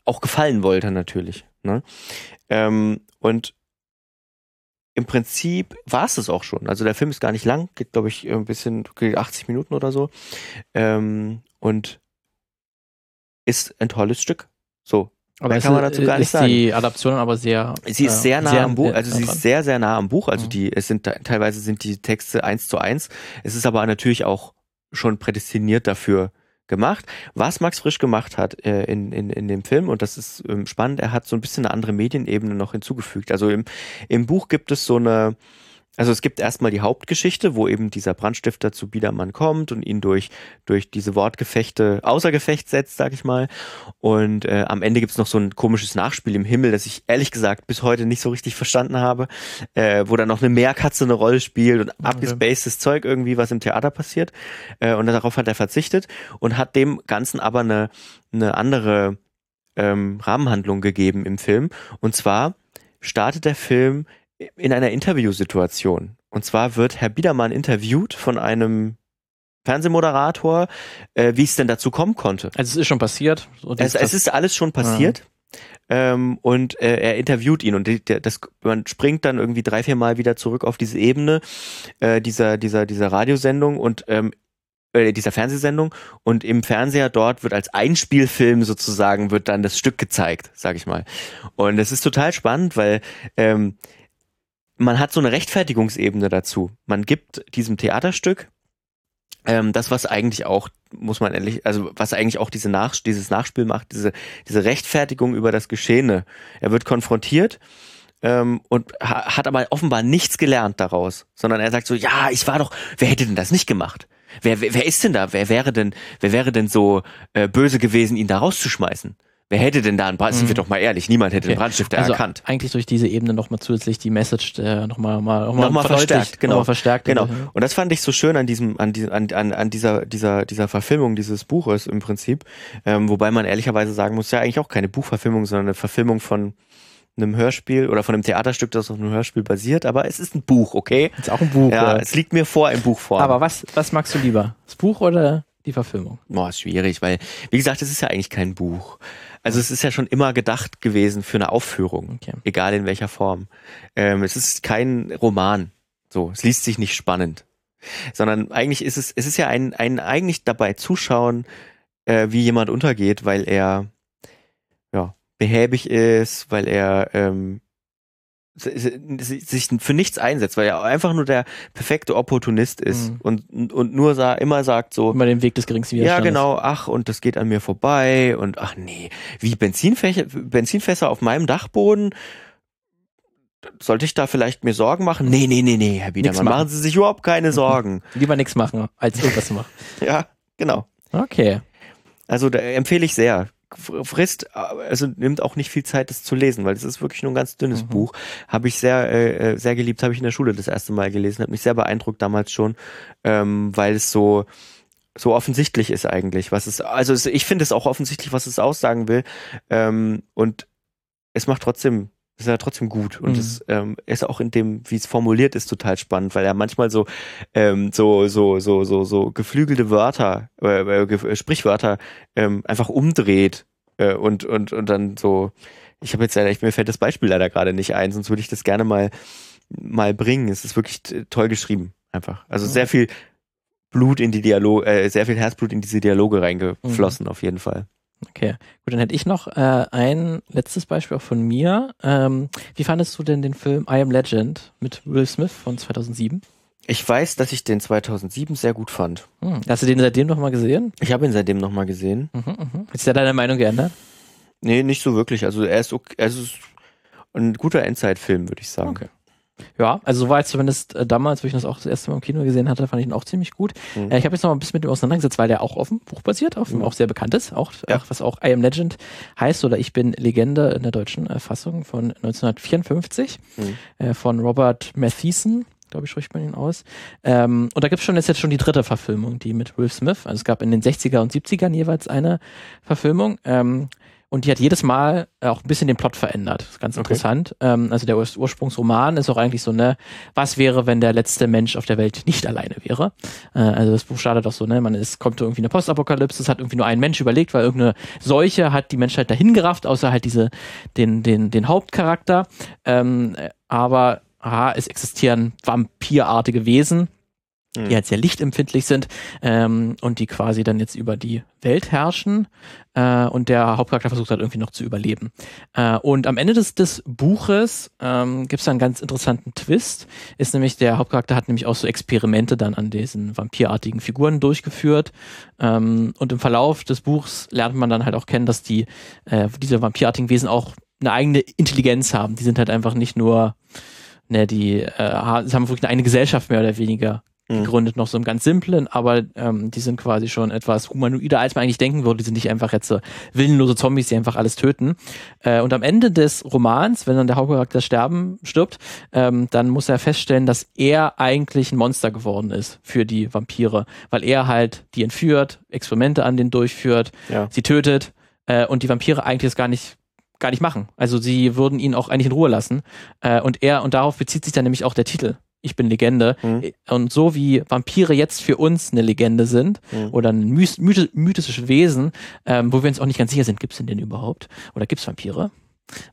S1: auch gefallen wollte natürlich. Ne? Ähm, und im Prinzip war es das auch schon. Also der Film ist gar nicht lang, geht glaube ich ein bisschen geht 80 Minuten oder so ähm, und ist ein tolles Stück. So
S2: Aber kann man dazu gar nicht sagen. die Adaption aber sehr.
S1: Sie ist äh, sehr nah sehr, am Buch, also sie ist sehr, sehr nah am Buch. Also mhm. die, es sind teilweise sind die Texte eins zu eins. Es ist aber natürlich auch schon prädestiniert dafür gemacht. Was Max Frisch gemacht hat äh, in, in, in dem Film, und das ist ähm, spannend, er hat so ein bisschen eine andere Medienebene noch hinzugefügt. Also im, im Buch gibt es so eine, also es gibt erstmal die Hauptgeschichte, wo eben dieser Brandstifter zu Biedermann kommt und ihn durch, durch diese Wortgefechte außer Gefecht setzt, sag ich mal. Und äh, am Ende gibt's noch so ein komisches Nachspiel im Himmel, das ich ehrlich gesagt bis heute nicht so richtig verstanden habe, äh, wo dann noch eine Meerkatze eine Rolle spielt und okay. abgespacedes Zeug irgendwie, was im Theater passiert. Äh, und darauf hat er verzichtet und hat dem Ganzen aber eine, eine andere ähm, Rahmenhandlung gegeben im Film. Und zwar startet der Film in einer Interviewsituation. Und zwar wird Herr Biedermann interviewt von einem Fernsehmoderator, äh, wie es denn dazu kommen konnte.
S2: Also es ist schon passiert.
S1: Es, es, ist alles schon passiert. Ja. Ähm, und äh, er interviewt ihn und die, der, das, man springt dann irgendwie drei, vier Mal wieder zurück auf diese Ebene äh, dieser, dieser, dieser Radiosendung und ähm, äh, dieser Fernsehsendung und im Fernseher dort wird als Einspielfilm sozusagen wird dann das Stück gezeigt, sag ich mal. Und es ist total spannend, weil ähm, man hat so eine Rechtfertigungsebene dazu. Man gibt diesem Theaterstück ähm, das, was eigentlich auch, muss man ehrlich, also was eigentlich auch diese Nach dieses Nachspiel macht, diese, diese Rechtfertigung über das Geschehene. Er wird konfrontiert ähm, und ha hat aber offenbar nichts gelernt daraus, sondern er sagt so, ja, ich war doch, wer hätte denn das nicht gemacht? Wer, wer, wer ist denn da? Wer wäre denn, wer wäre denn so äh, böse gewesen, ihn da rauszuschmeißen? Wer hätte denn da einen Brand? Sind wir mhm. doch mal ehrlich, niemand hätte okay. den Brandstifter also erkannt.
S2: Eigentlich durch diese Ebene nochmal zusätzlich die Message äh, nochmal mal,
S1: noch mal, noch mal verstärkt, genau. Noch
S2: verstärkt.
S1: Genau. Und das fand ich so schön an diesem, an, an, an, an dieser, dieser, dieser Verfilmung dieses Buches im Prinzip. Ähm, wobei man ehrlicherweise sagen muss, ja eigentlich auch keine Buchverfilmung, sondern eine Verfilmung von einem Hörspiel oder von einem Theaterstück, das auf einem Hörspiel basiert, aber es ist ein Buch, okay?
S2: Ist auch ein Buch.
S1: Ja, oder? es liegt mir vor im Buchform.
S2: Aber was, was magst du lieber? Das Buch oder die Verfilmung?
S1: Boah, ist schwierig, weil, wie gesagt, es ist ja eigentlich kein Buch. Also es ist ja schon immer gedacht gewesen für eine Aufführung, okay. egal in welcher Form. Ähm, es ist kein Roman. So, es liest sich nicht spannend. Sondern eigentlich ist es, es ist ja ein, ein eigentlich dabei zuschauen, äh, wie jemand untergeht, weil er ja behäbig ist, weil er ähm, sich für nichts einsetzt, weil er einfach nur der perfekte Opportunist ist mhm. und, und nur sa immer sagt so.
S2: Immer den Weg des geringsten
S1: Widerstandes. Ja, genau, ach, und das geht an mir vorbei und ach nee, wie Benzinfächer, Benzinfässer auf meinem Dachboden? Sollte ich da vielleicht mir Sorgen machen? Nee, nee, nee, nee, Herr Biedermann, machen. machen Sie sich überhaupt keine Sorgen.
S2: Lieber nichts machen, als irgendwas machen. [laughs]
S1: ja, genau.
S2: Okay.
S1: Also da empfehle ich sehr frisst, also nimmt auch nicht viel Zeit, das zu lesen, weil es ist wirklich nur ein ganz dünnes mhm. Buch. Habe ich sehr, äh, sehr geliebt, habe ich in der Schule das erste Mal gelesen, hat mich sehr beeindruckt damals schon, ähm, weil es so so offensichtlich ist eigentlich, was es, also es, ich finde es auch offensichtlich, was es aussagen will, ähm, und es macht trotzdem ist ja trotzdem gut und mhm. es ähm, ist auch in dem, wie es formuliert ist, total spannend, weil er manchmal so ähm, so so so so so geflügelte Wörter, äh, äh, Sprichwörter ähm, einfach umdreht äh, und und und dann so. Ich habe jetzt leider, mir fällt das Beispiel leider gerade nicht ein, sonst würde ich das gerne mal mal bringen. Es ist wirklich toll geschrieben, einfach. Also sehr viel Blut in die Dialoge, äh, sehr viel Herzblut in diese Dialoge reingeflossen, mhm. auf jeden Fall.
S2: Okay, gut, dann hätte ich noch äh, ein letztes Beispiel auch von mir. Ähm, wie fandest du denn den Film I Am Legend mit Will Smith von 2007?
S1: Ich weiß, dass ich den 2007 sehr gut fand.
S2: Hm. Hast du den seitdem nochmal gesehen?
S1: Ich habe ihn seitdem nochmal gesehen.
S2: Mhm, mh. Ist ja deine Meinung geändert?
S1: Nee, nicht so wirklich. Also er ist, okay, er ist ein guter Endzeitfilm, würde ich sagen. Okay.
S2: Ja, also so war es zumindest äh, damals, wo ich das auch das erste Mal im Kino gesehen hatte, fand ich ihn auch ziemlich gut. Mhm. Äh, ich habe jetzt noch mal ein bisschen mit ihm auseinandergesetzt, weil der auch auf dem Buch basiert, auf mhm. auch sehr bekannt ist, auch, ja. auch, was auch I Am Legend heißt oder Ich bin Legende in der deutschen äh, Fassung von 1954 mhm. äh, von Robert Mathieson glaube ich, spricht man ihn aus. Ähm, und da gibt es schon, ist jetzt schon die dritte Verfilmung, die mit Will Smith. Also es gab in den 60er und 70ern jeweils eine Verfilmung. Ähm, und die hat jedes Mal auch ein bisschen den Plot verändert. Das ist ganz okay. interessant. Ähm, also der Ur Ursprungsroman ist auch eigentlich so, ne, was wäre, wenn der letzte Mensch auf der Welt nicht alleine wäre? Äh, also das Buch startet auch so, ne, man ist, kommt irgendwie eine Postapokalypse, es hat irgendwie nur ein Mensch überlegt, weil irgendeine Seuche hat die Menschheit dahin gerafft, außer halt diese, den, den, den Hauptcharakter. Ähm, aber aha, es existieren vampirartige Wesen die halt sehr lichtempfindlich sind ähm, und die quasi dann jetzt über die Welt herrschen äh, und der Hauptcharakter versucht halt irgendwie noch zu überleben. Äh, und am Ende des, des Buches ähm, gibt es einen ganz interessanten Twist, ist nämlich der Hauptcharakter hat nämlich auch so Experimente dann an diesen vampirartigen Figuren durchgeführt ähm, und im Verlauf des Buchs lernt man dann halt auch kennen, dass die äh, diese vampirartigen Wesen auch eine eigene Intelligenz haben. Die sind halt einfach nicht nur ne, die äh, haben wirklich eine Gesellschaft mehr oder weniger Mhm. gegründet, noch so im ganz simplen, aber ähm, die sind quasi schon etwas humanoider, als man eigentlich denken würde. Die sind nicht einfach jetzt so willenlose Zombies, die einfach alles töten. Äh, und am Ende des Romans, wenn dann der Hauptcharakter sterben, stirbt, ähm, dann muss er feststellen, dass er eigentlich ein Monster geworden ist für die Vampire, weil er halt die entführt, Experimente an denen durchführt, ja. sie tötet äh, und die Vampire eigentlich das gar nicht gar nicht machen. Also sie würden ihn auch eigentlich in Ruhe lassen. Äh, und er, und darauf bezieht sich dann nämlich auch der Titel ich bin Legende. Mhm. Und so wie Vampire jetzt für uns eine Legende sind mhm. oder ein myth mythisches Wesen, ähm, wo wir uns auch nicht ganz sicher sind, gibt es denn, denn überhaupt? Oder gibt es Vampire?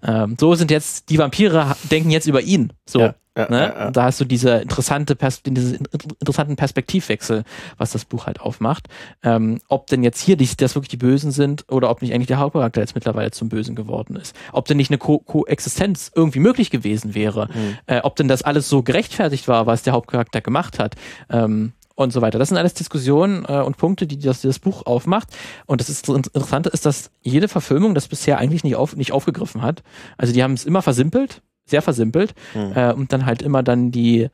S2: Ähm, so sind jetzt, die Vampire denken jetzt über ihn. So. Ja. Ja, ne? ja, ja. Da hast du diese interessante Pers diesen interessanten Perspektivwechsel, was das Buch halt aufmacht. Ähm, ob denn jetzt hier die, das wirklich die Bösen sind oder ob nicht eigentlich der Hauptcharakter jetzt mittlerweile zum Bösen geworden ist. Ob denn nicht eine Ko Koexistenz irgendwie möglich gewesen wäre. Mhm. Äh, ob denn das alles so gerechtfertigt war, was der Hauptcharakter gemacht hat. Ähm, und so weiter. Das sind alles Diskussionen äh, und Punkte, die das, die das Buch aufmacht. Und das ist, Interessante ist, dass jede Verfilmung das bisher eigentlich nicht, auf, nicht aufgegriffen hat. Also die haben es immer versimpelt, sehr versimpelt mhm. äh, und dann halt immer dann die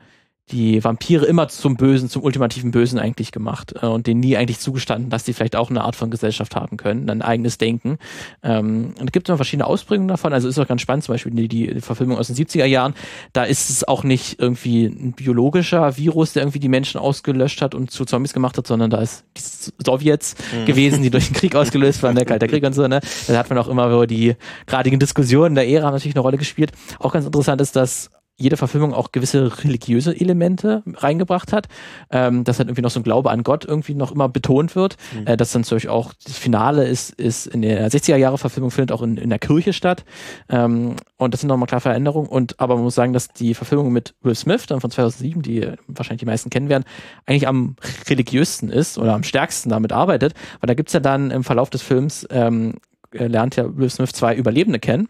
S2: die Vampire immer zum Bösen, zum ultimativen Bösen eigentlich gemacht äh, und denen nie eigentlich zugestanden, dass sie vielleicht auch eine Art von Gesellschaft haben können, ein eigenes Denken. Ähm, und es gibt noch verschiedene Ausprägungen davon. Also ist auch ganz spannend, zum Beispiel die, die Verfilmung aus den 70er Jahren. Da ist es auch nicht irgendwie ein biologischer Virus, der irgendwie die Menschen ausgelöscht hat und zu Zombies gemacht hat, sondern da ist die Sowjets mhm. gewesen, die durch den Krieg ausgelöst waren, der Kalte Krieg und so. Ne? Da hat man auch immer über die gradigen Diskussionen der Ära natürlich eine Rolle gespielt. Auch ganz interessant ist, dass jede Verfilmung auch gewisse religiöse Elemente reingebracht hat, ähm, dass halt irgendwie noch so ein Glaube an Gott irgendwie noch immer betont wird, mhm. äh, dass dann zum Beispiel auch das Finale ist, ist in der 60er Jahre Verfilmung findet auch in, in der Kirche statt. Ähm, und das sind nochmal klar Veränderungen. Und aber man muss sagen, dass die Verfilmung mit Will Smith dann von 2007, die wahrscheinlich die meisten kennen werden, eigentlich am religiösten ist oder am stärksten damit arbeitet, weil da gibt's ja dann im Verlauf des Films ähm, lernt ja Will Smith zwei Überlebende kennen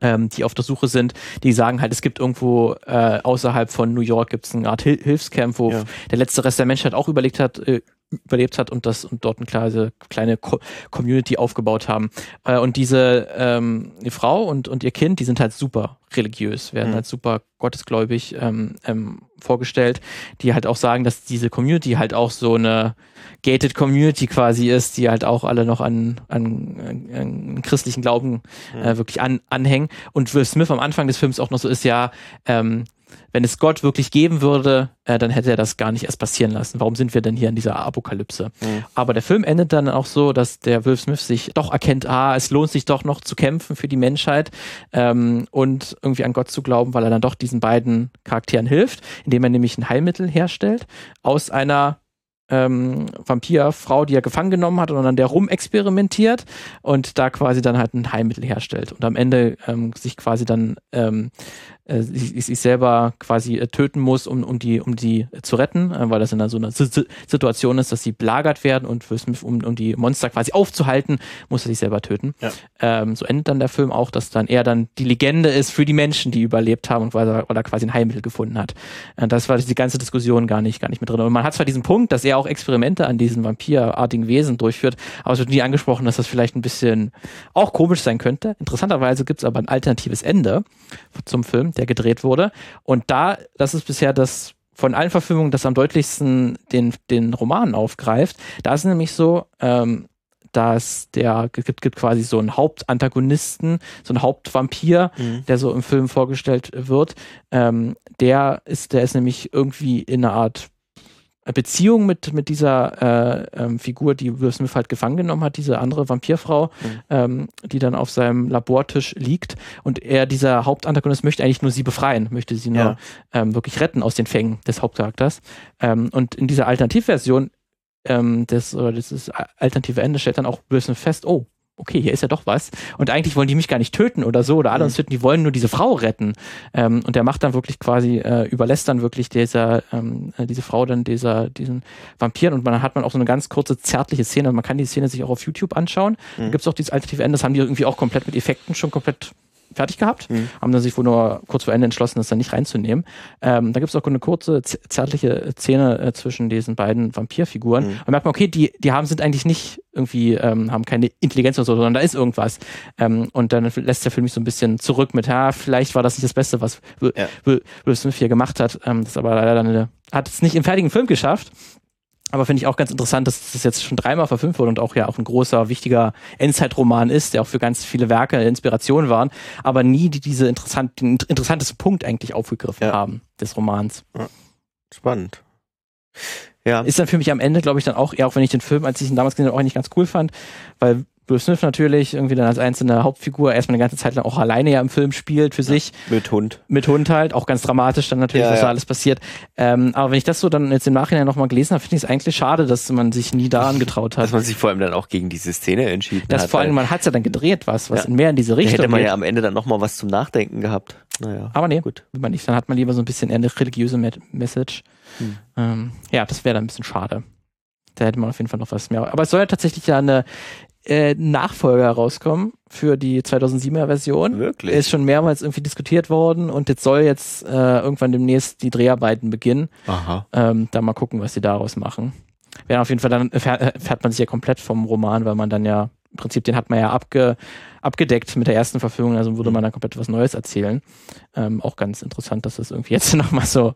S2: ähm, die auf der Suche sind, die sagen halt, es gibt irgendwo äh, außerhalb von New York gibt es eine Art Hil Hilfscamp, wo ja. der letzte Rest der Menschheit auch überlegt hat, äh, überlebt hat und das und dort eine kleine, kleine Co Community aufgebaut haben. Äh, und diese ähm, die Frau und, und ihr Kind, die sind halt super religiös, werden mhm. halt super gottesgläubig ähm, ähm, vorgestellt, die halt auch sagen, dass diese Community halt auch so eine gated Community quasi ist, die halt auch alle noch an, an, an, christlichen Glauben äh, mhm. wirklich an, anhängen. Und Will Smith am Anfang des Films auch noch so ist, ja, ähm, wenn es Gott wirklich geben würde, äh, dann hätte er das gar nicht erst passieren lassen. Warum sind wir denn hier in dieser Apokalypse? Mhm. Aber der Film endet dann auch so, dass der Will Smith sich doch erkennt, ah, es lohnt sich doch noch zu kämpfen für die Menschheit ähm, und irgendwie an Gott zu glauben, weil er dann doch diesen beiden Charakteren hilft, indem er nämlich ein Heilmittel herstellt aus einer ähm, Vampirfrau, die er gefangen genommen hat und an der rumexperimentiert und da quasi dann halt ein Heilmittel herstellt und am Ende ähm, sich quasi dann ähm, äh, sich, sich selber quasi äh, töten muss, um, um die um die äh, zu retten, äh, weil das in so einer Situation ist, dass sie belagert werden und um, um die Monster quasi aufzuhalten, muss er sich selber töten. Ja. Ähm, so endet dann der Film auch, dass dann er dann die Legende ist für die Menschen, die überlebt haben und weil er, weil er quasi ein Heilmittel gefunden hat. Äh, das war die ganze Diskussion gar nicht gar nicht mit drin. Und man hat zwar diesen Punkt, dass er auch Experimente an diesen vampirartigen Wesen durchführt, aber es wird nie angesprochen, dass das vielleicht ein bisschen auch komisch sein könnte. Interessanterweise gibt es aber ein alternatives Ende zum Film der gedreht wurde. Und da, das ist bisher das von allen Verfilmungen, das am deutlichsten den, den Roman aufgreift. Da ist nämlich so, ähm, dass der gibt, gibt quasi so einen Hauptantagonisten, so einen Hauptvampir, mhm. der so im Film vorgestellt wird. Ähm, der ist, der ist nämlich irgendwie in einer Art Beziehung mit, mit dieser äh, ähm, Figur, die Will Smith halt gefangen genommen hat, diese andere Vampirfrau, mhm. ähm, die dann auf seinem Labortisch liegt. Und er, dieser Hauptantagonist, möchte eigentlich nur sie befreien, möchte sie nur ja. ähm, wirklich retten aus den Fängen des Hauptcharakters. Ähm, und in dieser Alternativversion ähm, des, oder dieses alternative Ende stellt dann auch Will Smith fest, oh, okay, hier ist ja doch was. Und eigentlich wollen die mich gar nicht töten oder so oder alle uns töten, die wollen nur diese Frau retten. Ähm, und der macht dann wirklich quasi, äh, überlässt dann wirklich dieser, ähm, äh, diese Frau dann dieser, diesen Vampiren und man hat man auch so eine ganz kurze zärtliche Szene. Man kann die Szene sich auch auf YouTube anschauen. Mhm. Da gibt's auch dieses alternative Ende, das haben die irgendwie auch komplett mit Effekten schon komplett fertig gehabt, mhm. haben dann sich wohl nur kurz vor Ende entschlossen, das dann nicht reinzunehmen. Ähm, da gibt es auch eine kurze, zärtliche Szene äh, zwischen diesen beiden Vampirfiguren. Mhm. Und merkt man, okay, die, die haben, sind eigentlich nicht irgendwie, ähm, haben keine Intelligenz oder so, sondern da ist irgendwas. Ähm, und dann lässt der Film mich so ein bisschen zurück mit, ja, vielleicht war das nicht das Beste, was Will, ja. Will Smith hier gemacht hat. Ähm, das ist aber leider dann eine, hat es nicht im fertigen Film geschafft. Aber finde ich auch ganz interessant, dass das jetzt schon dreimal verfilmt wurde und auch ja auch ein großer, wichtiger Endzeitroman ist, der auch für ganz viele Werke Inspiration waren, aber nie die, diese interessant, den interessantesten Punkt eigentlich aufgegriffen ja. haben des Romans. Ja.
S1: Spannend.
S2: Ja. Ist dann für mich am Ende, glaube ich, dann auch, ja, auch wenn ich den Film, als ich ihn damals gesehen habe, auch nicht ganz cool fand, weil Will Smith natürlich irgendwie dann als einzelne Hauptfigur erstmal eine ganze Zeit lang auch alleine ja im Film spielt für ja, sich.
S1: Mit Hund.
S2: Mit Hund halt, auch ganz dramatisch dann natürlich, ja, was ja. da alles passiert. Ähm, aber wenn ich das so dann jetzt im Nachhinein nochmal gelesen habe, finde ich es eigentlich schade, dass man sich nie da angetraut [laughs] hat.
S1: Dass man sich vor allem dann auch gegen diese Szene entschieden
S2: das hat. Vor allem, man hat ja dann gedreht, was, was mehr in diese Richtung da
S1: hätte man geht. ja am Ende dann nochmal was zum Nachdenken gehabt.
S2: Naja. Aber nee, gut. Will man nicht. Dann hat man lieber so ein bisschen eher eine religiöse Message. Hm. Ähm, ja, das wäre dann ein bisschen schade. Da hätte man auf jeden Fall noch was mehr. Aber es soll ja tatsächlich ja eine äh, Nachfolger rauskommen für die 2007er Version.
S1: Wirklich?
S2: Ist schon mehrmals irgendwie diskutiert worden und jetzt soll jetzt äh, irgendwann demnächst die Dreharbeiten beginnen.
S1: Aha.
S2: Ähm, dann mal gucken, was sie daraus machen. Ja, auf jeden Fall dann fährt man sich ja komplett vom Roman, weil man dann ja im Prinzip den hat man ja abge, abgedeckt mit der ersten Verfilmung, also würde man dann komplett was Neues erzählen. Ähm, auch ganz interessant, dass das irgendwie [laughs] jetzt nochmal so,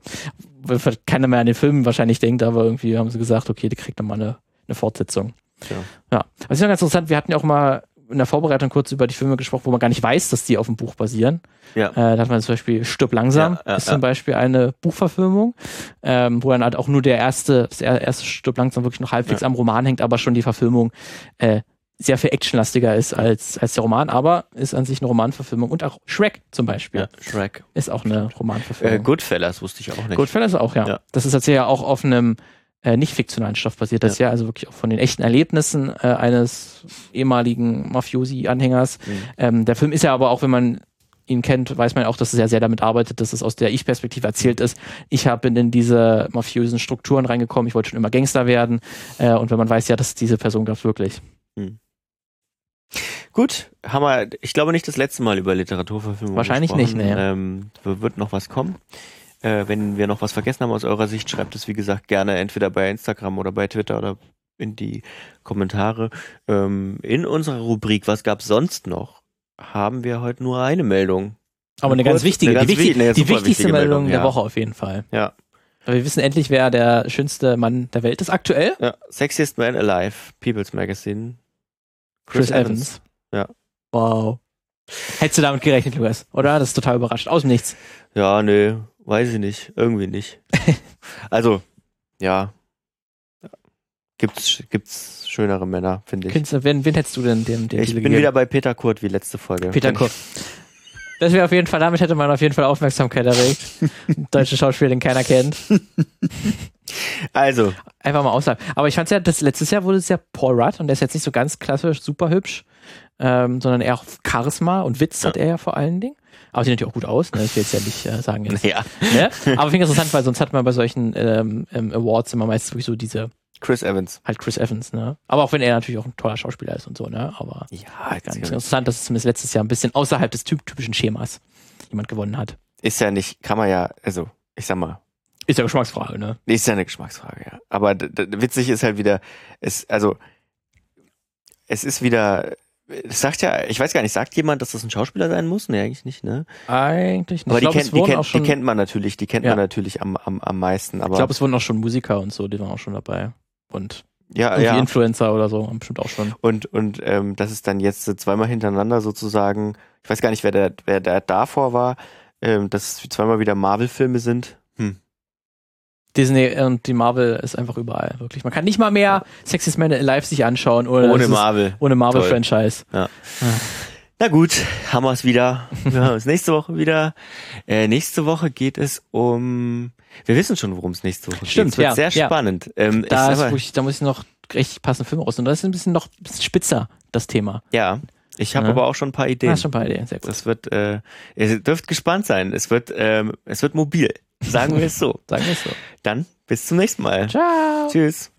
S2: keiner mehr an den Film wahrscheinlich denkt, aber irgendwie haben sie gesagt, okay, die kriegt nochmal eine, eine Fortsetzung.
S1: Ja.
S2: ja. Das ist ja ganz interessant. Wir hatten ja auch mal in der Vorbereitung kurz über die Filme gesprochen, wo man gar nicht weiß, dass die auf dem Buch basieren.
S1: Ja.
S2: Äh, da hat man zum Beispiel Stirb langsam, ja, ja, ist zum Beispiel eine Buchverfilmung, ähm, wo dann halt auch nur der erste, das erste Stirb langsam wirklich noch halbwegs am Roman hängt, aber schon die Verfilmung äh, sehr viel actionlastiger ist als, als der Roman, aber ist an sich eine Romanverfilmung. Und auch Shrek zum Beispiel. Ja,
S1: Shrek.
S2: Ist auch eine Romanverfilmung.
S1: Äh, Goodfellas wusste ich auch nicht.
S2: Goodfellas auch, ja. ja. Das ist tatsächlich ja auch auf einem äh, nicht fiktionalen Stoff basiert. Das ja. ja also wirklich auch von den echten Erlebnissen äh, eines ehemaligen Mafiosi-Anhängers. Mhm. Ähm, der Film ist ja aber auch, wenn man ihn kennt, weiß man auch, dass es ja sehr damit arbeitet, dass es aus der Ich-Perspektive erzählt ist. Ich habe in diese mafiösen Strukturen reingekommen, ich wollte schon immer Gangster werden. Äh, und wenn man weiß ja, dass diese Person gab es wirklich. Mhm.
S1: Gut, haben wir, ich glaube nicht das letzte Mal über Literaturverfilmung
S2: Wahrscheinlich gesprochen. nicht,
S1: ne. Ähm, wird noch was kommen. Äh, wenn wir noch was vergessen haben aus eurer Sicht, schreibt es wie gesagt gerne entweder bei Instagram oder bei Twitter oder in die Kommentare. Ähm, in unserer Rubrik Was gab's sonst noch? haben wir heute nur eine Meldung.
S2: Aber eine, eine ganz wichtige, eine ganz die, wichtig, eine die wichtigste Meldung, Meldung der Woche auf jeden Fall.
S1: Ja.
S2: Aber wir wissen endlich, wer der schönste Mann der Welt ist aktuell.
S1: Ja. Sexiest Man Alive, People's Magazine.
S2: Chris, Chris Evans. Evans.
S1: Ja.
S2: Wow. Hättest du damit gerechnet, Lukas? Oder? Das ist total überrascht. Aus dem Nichts.
S1: Ja, nö. Weiß ich nicht. Irgendwie nicht. [laughs] also, ja. Gibt's, gibt's schönere Männer, finde ich.
S2: Künstler, wen, wen hättest du denn den, den
S1: Ich bin gegeben? wieder bei Peter Kurt wie letzte Folge.
S2: Peter Kurt. Das wäre auf jeden Fall, damit hätte man auf jeden Fall Aufmerksamkeit erregt. [laughs] Deutsche Schauspieler, den keiner kennt. [laughs]
S1: Also.
S2: Einfach mal aussagen. Aber ich fand's ja, das letztes Jahr wurde es ja Paul Rudd und der ist jetzt nicht so ganz klassisch super hübsch, ähm, sondern eher auch Charisma und Witz ja. hat er ja vor allen Dingen. Aber sieht natürlich auch gut aus, ne? Ich will jetzt ja nicht äh, sagen. Jetzt,
S1: ja.
S2: Ne? Aber finde ich interessant, weil sonst hat man bei solchen ähm, ähm, Awards immer meistens wirklich so diese
S1: Chris Evans.
S2: Halt Chris Evans, ne? Aber auch wenn er natürlich auch ein toller Schauspieler ist und so, ne? Aber
S1: ja,
S2: ganz interessant, dass es zumindest letztes Jahr ein bisschen außerhalb des typischen Schemas jemand gewonnen hat.
S1: Ist ja nicht, kann man ja, also, ich sag mal.
S2: Ist ja Geschmacksfrage, ne?
S1: Ist ja eine Geschmacksfrage, ja. Aber witzig ist halt wieder, es, also, es ist wieder, sagt ja, ich weiß gar nicht, sagt jemand, dass das ein Schauspieler sein muss? Nee, eigentlich nicht, ne?
S2: Eigentlich nicht.
S1: Aber die, glaub, kennt, die, kennt, die kennt man natürlich, die kennt ja. man natürlich am, am, am meisten. Aber
S2: ich glaube, es wurden auch schon Musiker und so, die waren auch schon dabei. Und
S1: ja, ja.
S2: Influencer oder so, bestimmt auch schon.
S1: Und, und ähm, das ist dann jetzt zweimal hintereinander sozusagen, ich weiß gar nicht, wer der, wer der davor war, ähm, dass es zweimal wieder Marvel-Filme sind.
S2: Disney und die Marvel ist einfach überall, wirklich. Man kann nicht mal mehr ja. Sexiest Man Alive sich anschauen. Oder
S1: ohne Marvel.
S2: Ohne Marvel-Franchise.
S1: Ja. ja. Na gut, haben wir es wieder. Wir haben es nächste Woche wieder. Äh, nächste Woche geht es um. Wir wissen schon, worum es nächste Woche
S2: Stimmt,
S1: geht. Stimmt,
S2: ja.
S1: Wird sehr
S2: ja.
S1: spannend.
S2: Ähm, da, ist, ich, da muss ich noch richtig passende Filme raus. Und das ist ein bisschen noch ein bisschen spitzer, das Thema.
S1: Ja. Ich habe ne?
S2: ja.
S1: aber auch schon ein paar Ideen.
S2: Ah, schon ein paar Ideen, sehr gut.
S1: Das wird, äh, ihr dürft gespannt sein. Es wird, ähm, es wird mobil. Sagen wir es so.
S2: Sagen wir es so.
S1: Dann bis zum nächsten Mal.
S2: Ciao.
S1: Tschüss.